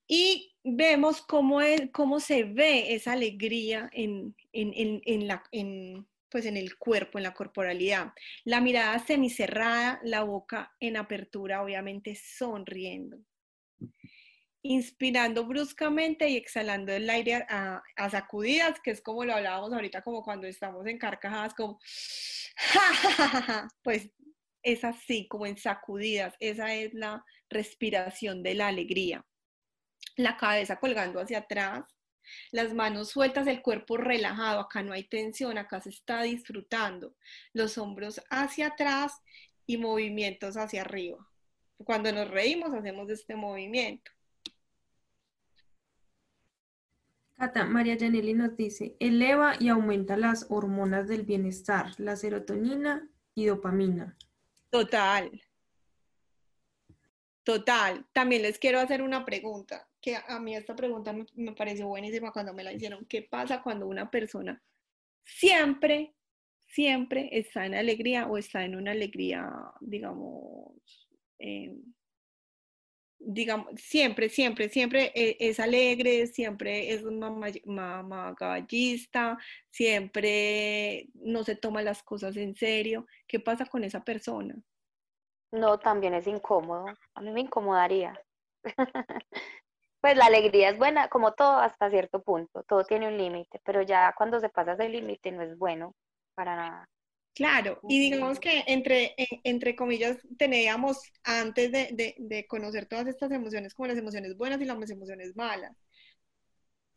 Y vemos cómo, es, cómo se ve esa alegría en, en, en, en la, pues en el cuerpo, en la corporalidad. La mirada semicerrada, la boca en apertura, obviamente sonriendo. Inspirando bruscamente y exhalando el aire a, sacudidas, que es como lo hablábamos ahorita, como cuando estamos en carcajadas, como, pues es así, como en sacudidas. Esa es la respiración de la alegría. La cabeza colgando hacia atrás, las manos sueltas, el cuerpo relajado, acá no hay tensión, acá se está disfrutando. Los hombros hacia atrás y movimientos hacia arriba. Cuando nos reímos hacemos este movimiento. María Janelli nos dice, eleva y aumenta las hormonas del bienestar, la serotonina y dopamina. Total. Total. También les quiero hacer una pregunta que a mí esta pregunta me, pareció buenísima cuando me la hicieron. ¿Qué pasa cuando una persona siempre, siempre está en alegría o está en una alegría, digamos, em, digamos, siempre, siempre, siempre e, es alegre, siempre es mamagallista, siempre no se toma las cosas en serio. ¿Qué pasa con esa persona? No, también es incómodo. A mí me incomodaría. Pues la alegría es buena, como todo hasta cierto punto, todo tiene un límite, pero ya cuando se pasa ese límite no es bueno para nada. Claro, y digamos que entre, entre comillas teníamos antes de, de, de conocer todas estas emociones como las emociones buenas y las emociones malas.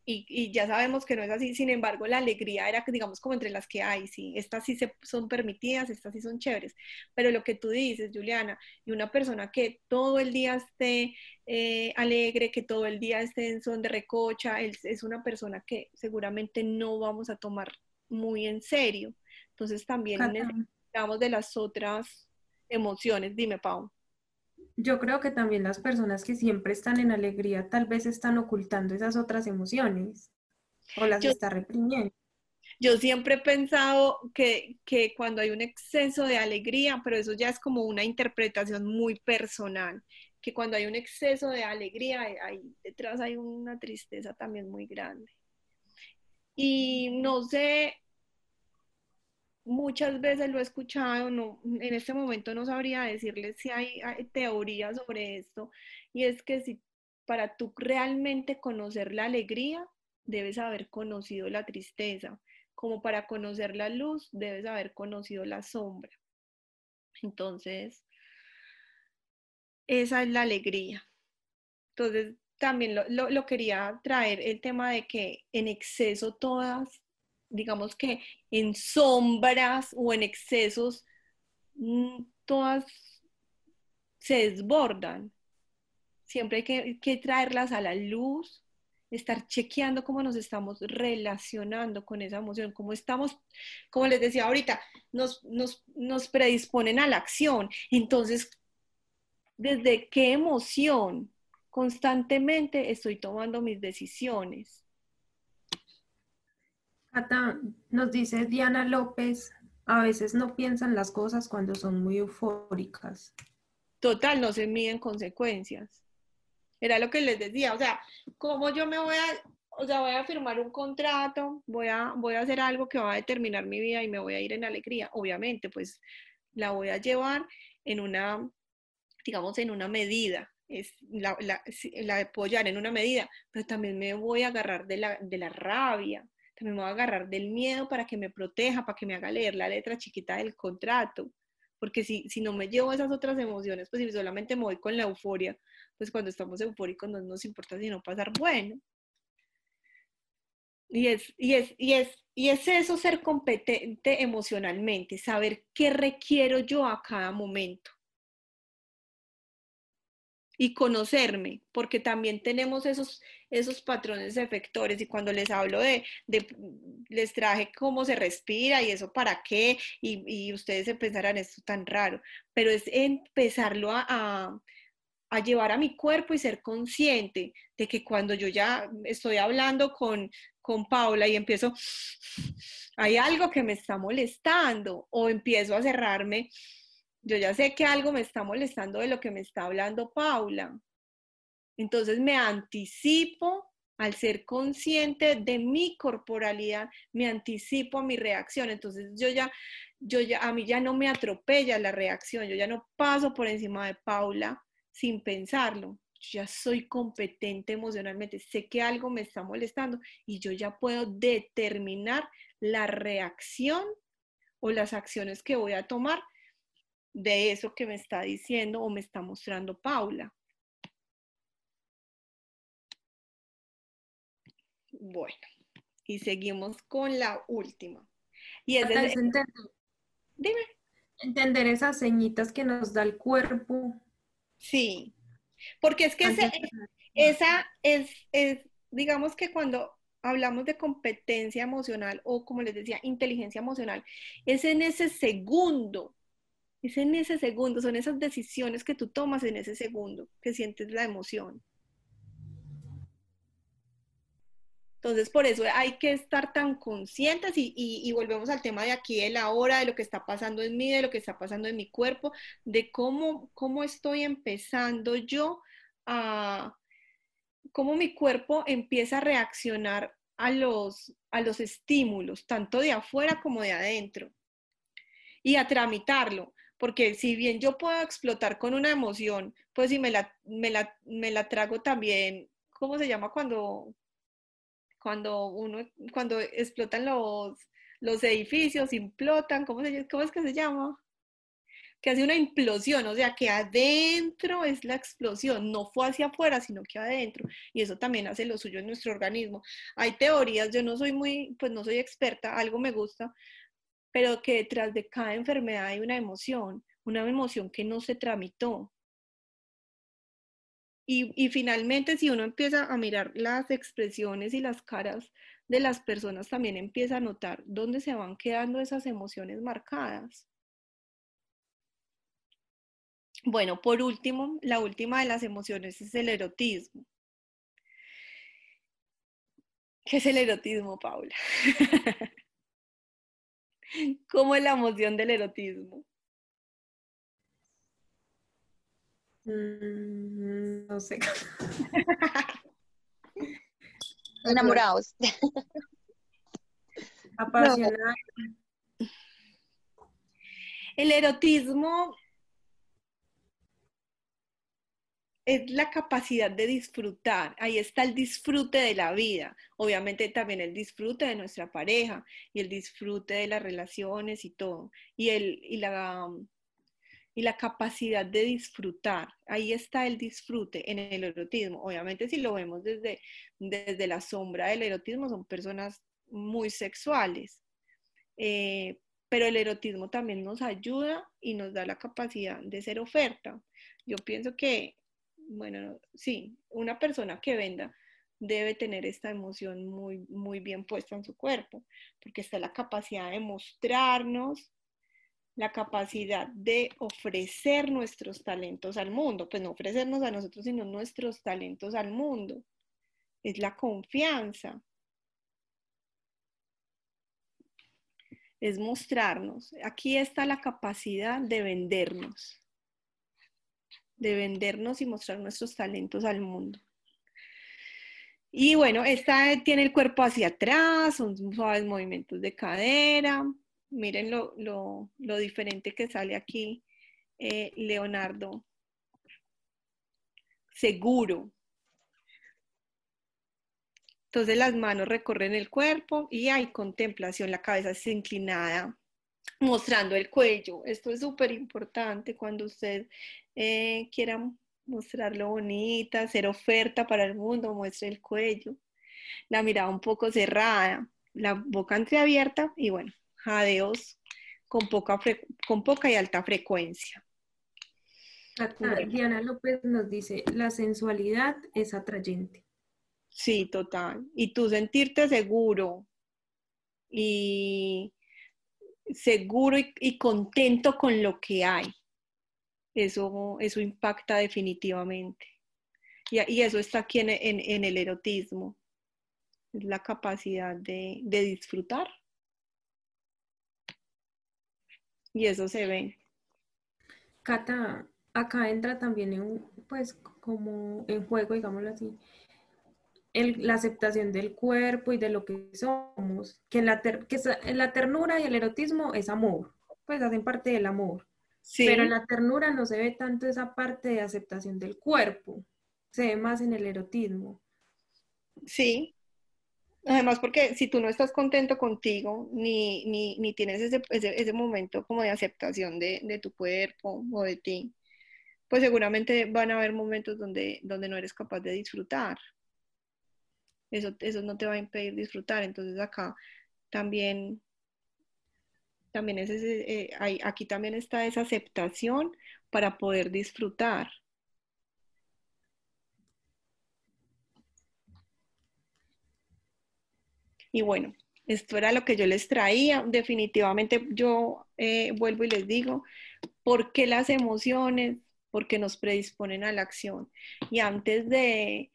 Y, ya sabemos que no es así, sin embargo, la alegría era, digamos, como entre las que hay, sí, estas sí se, son permitidas, estas sí son chéveres, pero lo que tú dices, Juliana, y una persona que todo el día esté eh, alegre, que todo el día esté en son de recocha, es una persona que seguramente no vamos a tomar muy en serio. Entonces también necesitamos de las otras emociones. Dime, Pau yo creo que también las personas que siempre están en alegría tal vez están ocultando esas otras emociones o las está reprimiendo. Yo siempre he pensado que, que, cuando hay un exceso de alegría, pero eso ya es como una interpretación muy personal, que cuando hay un exceso de alegría, ahí detrás hay una tristeza también muy grande. Y no sé, muchas veces lo he escuchado, no, en este momento no sabría decirles si hay, teorías sobre esto, y es que si para tú realmente conocer la alegría, debes haber conocido la tristeza, como para conocer la luz, debes haber conocido la sombra. Entonces, esa es la alegría. Entonces, también lo, lo quería traer el tema de que en exceso todas digamos que en sombras o en excesos, mm, todas se desbordan. Siempre hay que, traerlas a la luz, estar chequeando cómo nos estamos relacionando con esa emoción, cómo estamos, como les decía ahorita, nos, nos, nos predisponen a la acción. Entonces, ¿desde qué emoción constantemente estoy tomando mis decisiones? Nos dice Diana López, a veces no piensan las cosas cuando son muy eufóricas. Total, no se miden consecuencias. Era lo que les decía, o sea, como yo me voy a, o sea, voy a firmar un contrato, voy a, voy a hacer algo que va a determinar mi vida y me voy a ir en alegría, obviamente, pues la voy a llevar en una, digamos, en una medida, es la, la, la apoyar en una medida, pero también me voy a agarrar de la, de la rabia, me voy a agarrar del miedo para que me proteja, para que me haga leer la letra chiquita del contrato. Porque si, si no me llevo esas otras emociones, pues si solamente me voy con la euforia, pues cuando estamos eufóricos no nos importa sino pasar bueno. Y es, y es, y es, y es eso ser competente emocionalmente, saber qué requiero yo a cada momento y conocerme, porque también tenemos esos, esos patrones efectores y cuando les hablo de, les traje cómo se respira y eso para qué, y, y ustedes se pensarán esto tan raro, pero es empezarlo a, a, a, llevar a mi cuerpo y ser consciente de que cuando yo ya estoy hablando con, con Paula y empiezo, hay algo que me está molestando o empiezo a cerrarme yo ya sé que algo me está molestando de lo que me está hablando Paula. Entonces me anticipo al ser consciente de mi corporalidad, me anticipo a mi reacción. Entonces yo ya, yo ya, a mí ya no me atropella la reacción, yo ya no paso por encima de Paula sin pensarlo. Yo ya soy competente emocionalmente, sé que algo me está molestando y yo ya puedo determinar la reacción o las acciones que voy a tomar de eso que me está diciendo o me está mostrando Paula. Bueno, y seguimos con la última. Y es entender, Dime. entender esas señitas que nos da el cuerpo. Sí, porque es que esa es, es, digamos que cuando hablamos de competencia emocional o como les decía, inteligencia emocional, es en ese segundo es en ese segundo, son esas decisiones que tú tomas en ese segundo, que sientes la emoción. Entonces, por eso hay que estar tan conscientes y, y, volvemos al tema de aquí, de la hora, de lo que está pasando en mí, de lo que está pasando en mi cuerpo, de cómo, cómo estoy empezando yo a, cómo mi cuerpo empieza a reaccionar a los, a los estímulos, tanto de afuera como de adentro, y a tramitarlo porque si bien yo puedo explotar con una emoción, pues si me la, me la, me la trago también, ¿cómo se llama cuando, cuando uno, cuando explotan los, los edificios, implotan, ¿cómo, se, ¿cómo es que se llama? Que hace una implosión, o sea, que adentro es la explosión, no fue hacia afuera, sino que adentro. Y eso también hace lo suyo en nuestro organismo. Hay teorías, yo no soy muy, pues no soy experta, algo me gusta, pero que detrás de cada enfermedad hay una emoción, una emoción que no se tramitó. Y, finalmente, si uno empieza a mirar las expresiones y las caras de las personas, también empieza a notar dónde se van quedando esas emociones marcadas. Bueno, por último, la última de las emociones es el erotismo. ¿Qué es el erotismo, Paula? ¿Cómo es la emoción del erotismo? Mm, no sé. Enamorados. Apasionados. El erotismo es la capacidad de disfrutar, ahí está el disfrute de la vida, obviamente también el disfrute de nuestra pareja y el disfrute de las relaciones y todo, y, el, y, la, y la capacidad de disfrutar, ahí está el disfrute en el erotismo, obviamente si lo vemos desde, desde la sombra del erotismo son personas muy sexuales, eh, pero el erotismo también nos ayuda y nos da la capacidad de ser oferta. Yo pienso que bueno, sí, una persona que venda debe tener esta emoción muy, muy bien puesta en su cuerpo, porque está la capacidad de mostrarnos, la capacidad de ofrecer nuestros talentos al mundo, pues no ofrecernos a nosotros, sino nuestros talentos al mundo. Es la confianza. Es mostrarnos. Aquí está la capacidad de vendernos de vendernos y mostrar nuestros talentos al mundo. Y bueno, esta tiene el cuerpo hacia atrás, son suaves movimientos de cadera. Miren lo, diferente que sale aquí, eh, Leonardo. Seguro. Entonces las manos recorren el cuerpo y hay contemplación, la cabeza es inclinada mostrando el cuello. Esto es súper importante cuando usted eh, quiera mostrarlo bonita, hacer oferta para el mundo, muestre el cuello, la mirada un poco cerrada, la boca entreabierta y bueno, jadeos con poca, con poca y alta frecuencia. Diana López nos dice, la sensualidad es atrayente. Sí, total. Y tú sentirte seguro y seguro y, contento con lo que hay. Eso, eso impacta definitivamente. Y, eso está aquí en, el erotismo. Es la capacidad de, de disfrutar. Y eso se ve. Cata, acá entra también en, pues, como en juego, digámoslo así, la aceptación del cuerpo y de lo que somos, que, la, que la ternura y el erotismo es amor, pues hacen parte del amor. Pero en la ternura no se ve tanto esa parte de aceptación del cuerpo, se ve más en el erotismo. Sí. Además, porque si tú no estás contento contigo, ni, ni, tienes ese, ese, momento como de aceptación de, de, tu cuerpo o de ti, pues seguramente van a haber momentos donde, donde no eres capaz de disfrutar eso, eso no te va a impedir disfrutar. Entonces acá también, también es eh, aquí también está esa aceptación para poder disfrutar. Y bueno, esto era lo que yo les traía. Definitivamente yo eh, vuelvo y les digo, ¿por qué las emociones? Porque nos predisponen a la acción. Y antes de,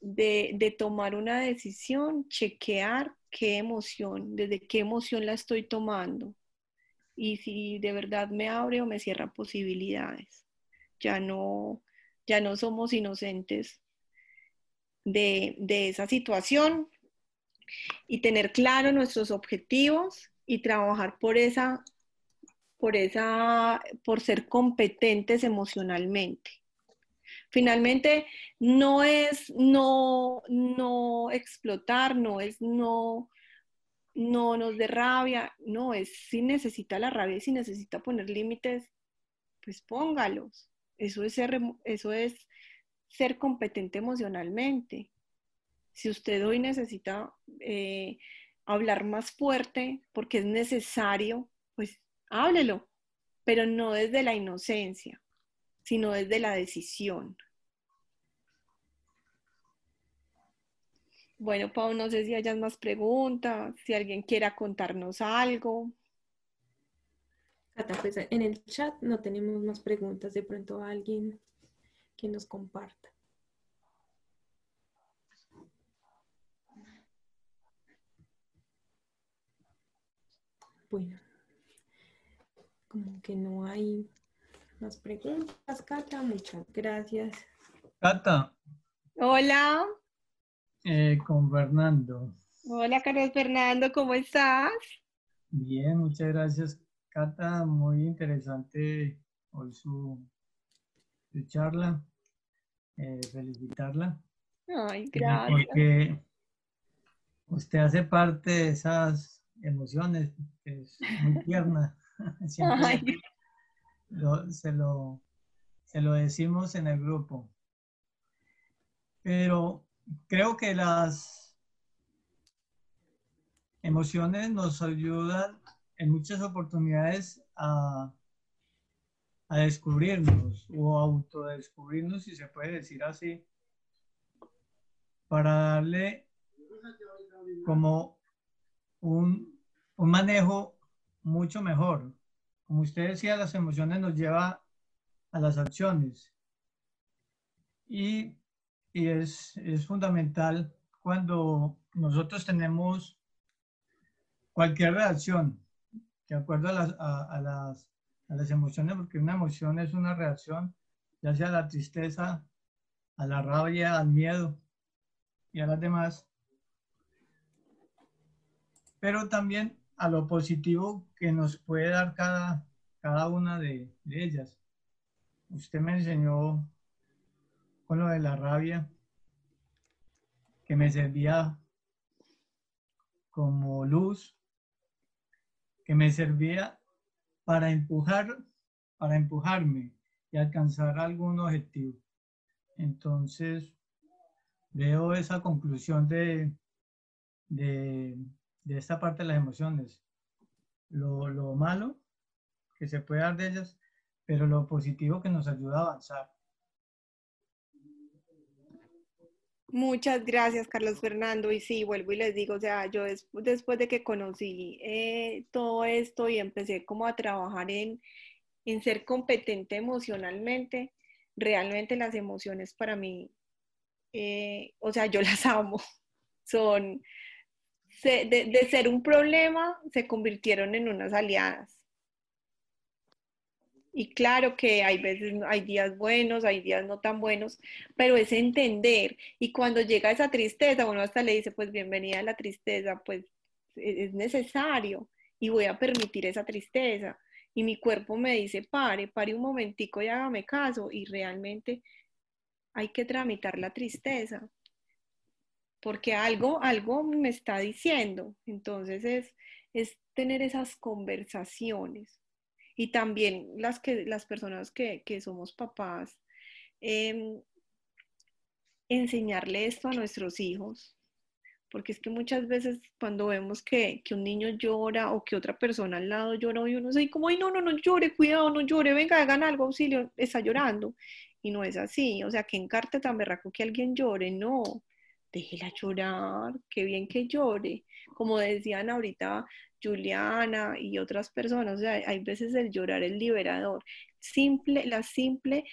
de, tomar una decisión, chequear qué emoción, desde qué emoción la estoy tomando y si de verdad me abre o me cierra posibilidades. Ya no, ya no somos inocentes de, de esa situación y tener claro nuestros objetivos y trabajar por esa, por esa, por ser competentes emocionalmente. Finalmente, no es no, no explotar, no es no, no nos de rabia, no, es si necesita la rabia si necesita poner límites, pues póngalos. Eso es ser, eso es ser competente emocionalmente. Si usted hoy necesita eh, hablar más fuerte porque es necesario, pues háblelo, pero no desde la inocencia sino desde la decisión. Bueno, Pau, no sé si hayas más preguntas, si alguien quiera contarnos algo. Pues, en el chat no tenemos más preguntas, de pronto alguien que nos comparta. Bueno, como que no hay más preguntas, Cata. Muchas gracias. Cata. Hola. Eh, con Fernando. Hola, Carlos Fernando, ¿cómo estás? Bien, muchas gracias, Cata. Muy interesante hoy su, charla. Eh, felicitarla. Ay, eh, gracias. Porque usted hace parte de esas emociones, que es muy tierna. Siempre, se, lo, se lo decimos en el grupo. Pero creo que las emociones nos ayudan en muchas oportunidades a, a descubrirnos o autodescubrirnos, si se puede decir así, para darle como un, un manejo mucho mejor como usted decía, las emociones nos llevan a las acciones. Y, es, fundamental cuando nosotros tenemos cualquier reacción, de acuerdo a las, a, las, a las emociones, porque una emoción es una reacción, ya sea a la tristeza, a la rabia, al miedo y a las demás. Pero también a lo positivo que nos puede dar cada, cada una de, ellas. Usted me enseñó con lo de la rabia, que me servía como luz, que me servía para empujar, para empujarme. y alcanzar algún objetivo. Entonces, veo esa conclusión de, de, de esta parte de las emociones. Lo, lo malo que se puede dar de ellas, pero lo positivo que nos ayuda a avanzar. Muchas gracias, Carlos Fernando. Y sí, vuelvo y les digo, o sea, yo des- después de que conocí eh, todo esto y empecé como a trabajar en, en ser competente emocionalmente, realmente las emociones para mí, eh, o sea, yo las amo. Son, de, de ser un problema, se convirtieron en unas aliadas. Y claro que hay veces, hay días buenos, hay días no tan buenos, pero es entender. Y cuando llega esa tristeza, uno hasta le dice, pues bienvenida a la tristeza, pues e- es necesario y voy a permitir esa tristeza. Y mi cuerpo me dice, pare, pare un momentico y hágame caso. Y realmente hay que tramitar la tristeza, porque algo, algo me está diciendo. Entonces es, es tener esas conversaciones. Y también las, que, las personas que, que somos papás, em, enseñarle esto a nuestros hijos, porque es que muchas veces cuando vemos que, que un niño llora o que otra persona al lado llora y uno dice como, ay, no, no, no llore, cuidado, no llore, venga, hagan algo, auxilio, está llorando. Y no es así, o sea, que encarte tan berraco que alguien llore, no, déjela llorar, qué bien que llore. Como decían ahorita Juliana y otras personas, o sea, hay veces el llorar es liberador. Simple, la simple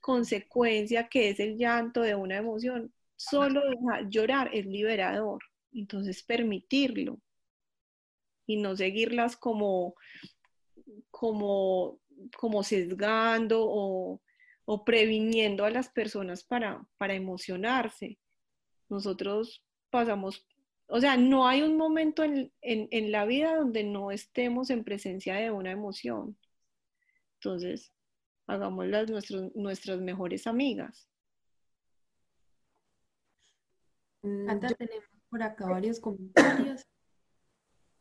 consecuencia que es el llanto de una emoción, solo dejar llorar es liberador. Entonces, permitirlo y no seguirlas como, como, como sesgando o, o previniendo a las personas para, para emocionarse. Nosotros pasamos, o sea, no hay un momento en, en, en la vida donde no estemos en presencia de una emoción. Entonces, hagámoslas nuestros, nuestras mejores amigas. Mm, yo- tenemos por acá varios comentarios.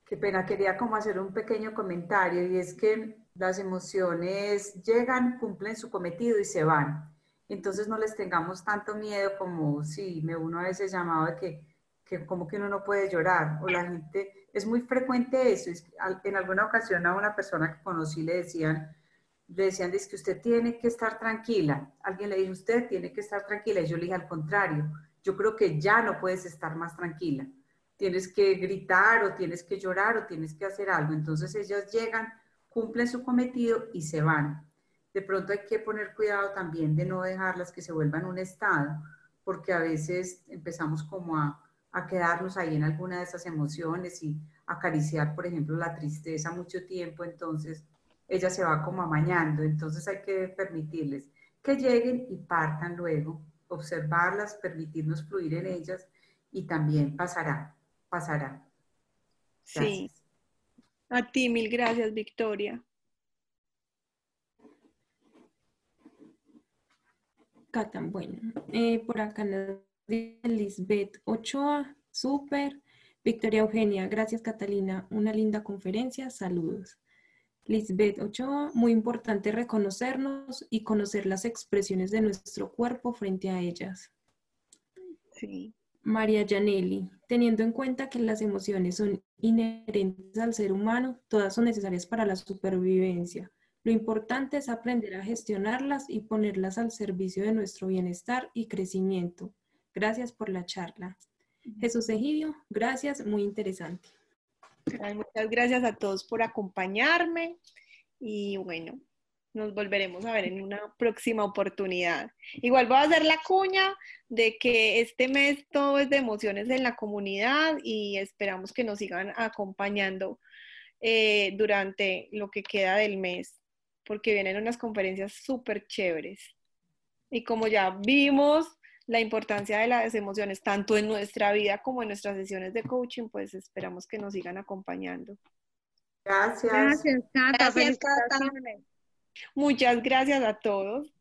Qué pena, quería como hacer un pequeño comentario y es que las emociones llegan, cumplen su cometido y se van. Entonces no les tengamos tanto miedo como si me uno a veces llamaba de que, que como que uno no puede llorar o la gente, es muy frecuente eso. es- en alguna ocasión a una persona que conocí le decían, le decían, es que usted tiene que estar tranquila. Alguien le dijo, usted tiene que estar tranquila. Y yo le dije, al contrario, yo creo que ya no puedes estar más tranquila tienes que gritar o tienes que llorar o tienes que hacer algo. Entonces ellas llegan, cumplen su cometido y se van. De pronto hay que poner cuidado también de no dejarlas que se vuelvan un estado, porque a veces empezamos como a, a quedarnos ahí en alguna de esas emociones y acariciar, por ejemplo, la tristeza mucho tiempo, entonces ella se va como amañando. Entonces hay que permitirles que lleguen y partan luego, observarlas, permitirnos fluir en ellas y también pasará, pasará. Sí. A ti, mil gracias, Victoria. Bueno, eh, por acá nos dice Lisbeth Ochoa, súper. Victoria Eugenia, gracias Catalina, una linda conferencia, saludos. Lisbeth Ochoa, muy importante reconocernos y conocer las expresiones de nuestro cuerpo frente a ellas. Sí. María Janelli, teniendo en cuenta que las emociones son inherentes al ser humano, todas son necesarias para la supervivencia. Lo importante es aprender a gestionarlas y ponerlas al servicio de nuestro bienestar y crecimiento. Gracias por la charla. Jesús Egidio, gracias, muy interesante. Ay, muchas gracias a todos por acompañarme y bueno, nos volveremos a ver en una próxima oportunidad. Igual voy a hacer la cuña de que este mes todo es de emociones en la comunidad y esperamos que nos sigan acompañando eh, durante lo que queda del mes, porque vienen unas conferencias súper chéveres. Y como ya vimos la importancia de las emociones, tanto en nuestra vida como en nuestras sesiones de coaching, pues esperamos que nos sigan acompañando. Gracias. Gracias, Cata. Gracias, Cata. Muchas gracias a todos.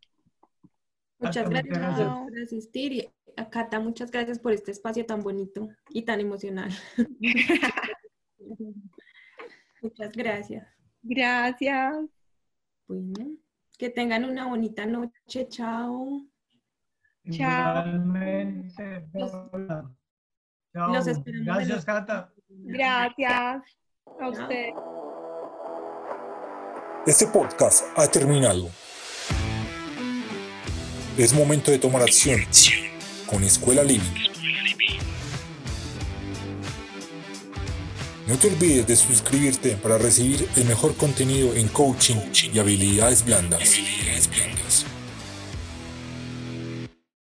Muchas gracias por asistir y a Cata, muchas gracias por este espacio tan bonito y tan emocional. muchas gracias. Gracias. Bueno, Que tengan una bonita noche. Chao. Chao. Igualmente, Paula. Chao. los esperamos Gracias, los- Cata. Gracias a usted. Este podcast ha terminado. Es momento de tomar acción con Escuela Living. No te olvides de suscribirte para recibir el mejor contenido en coaching y habilidades blandas.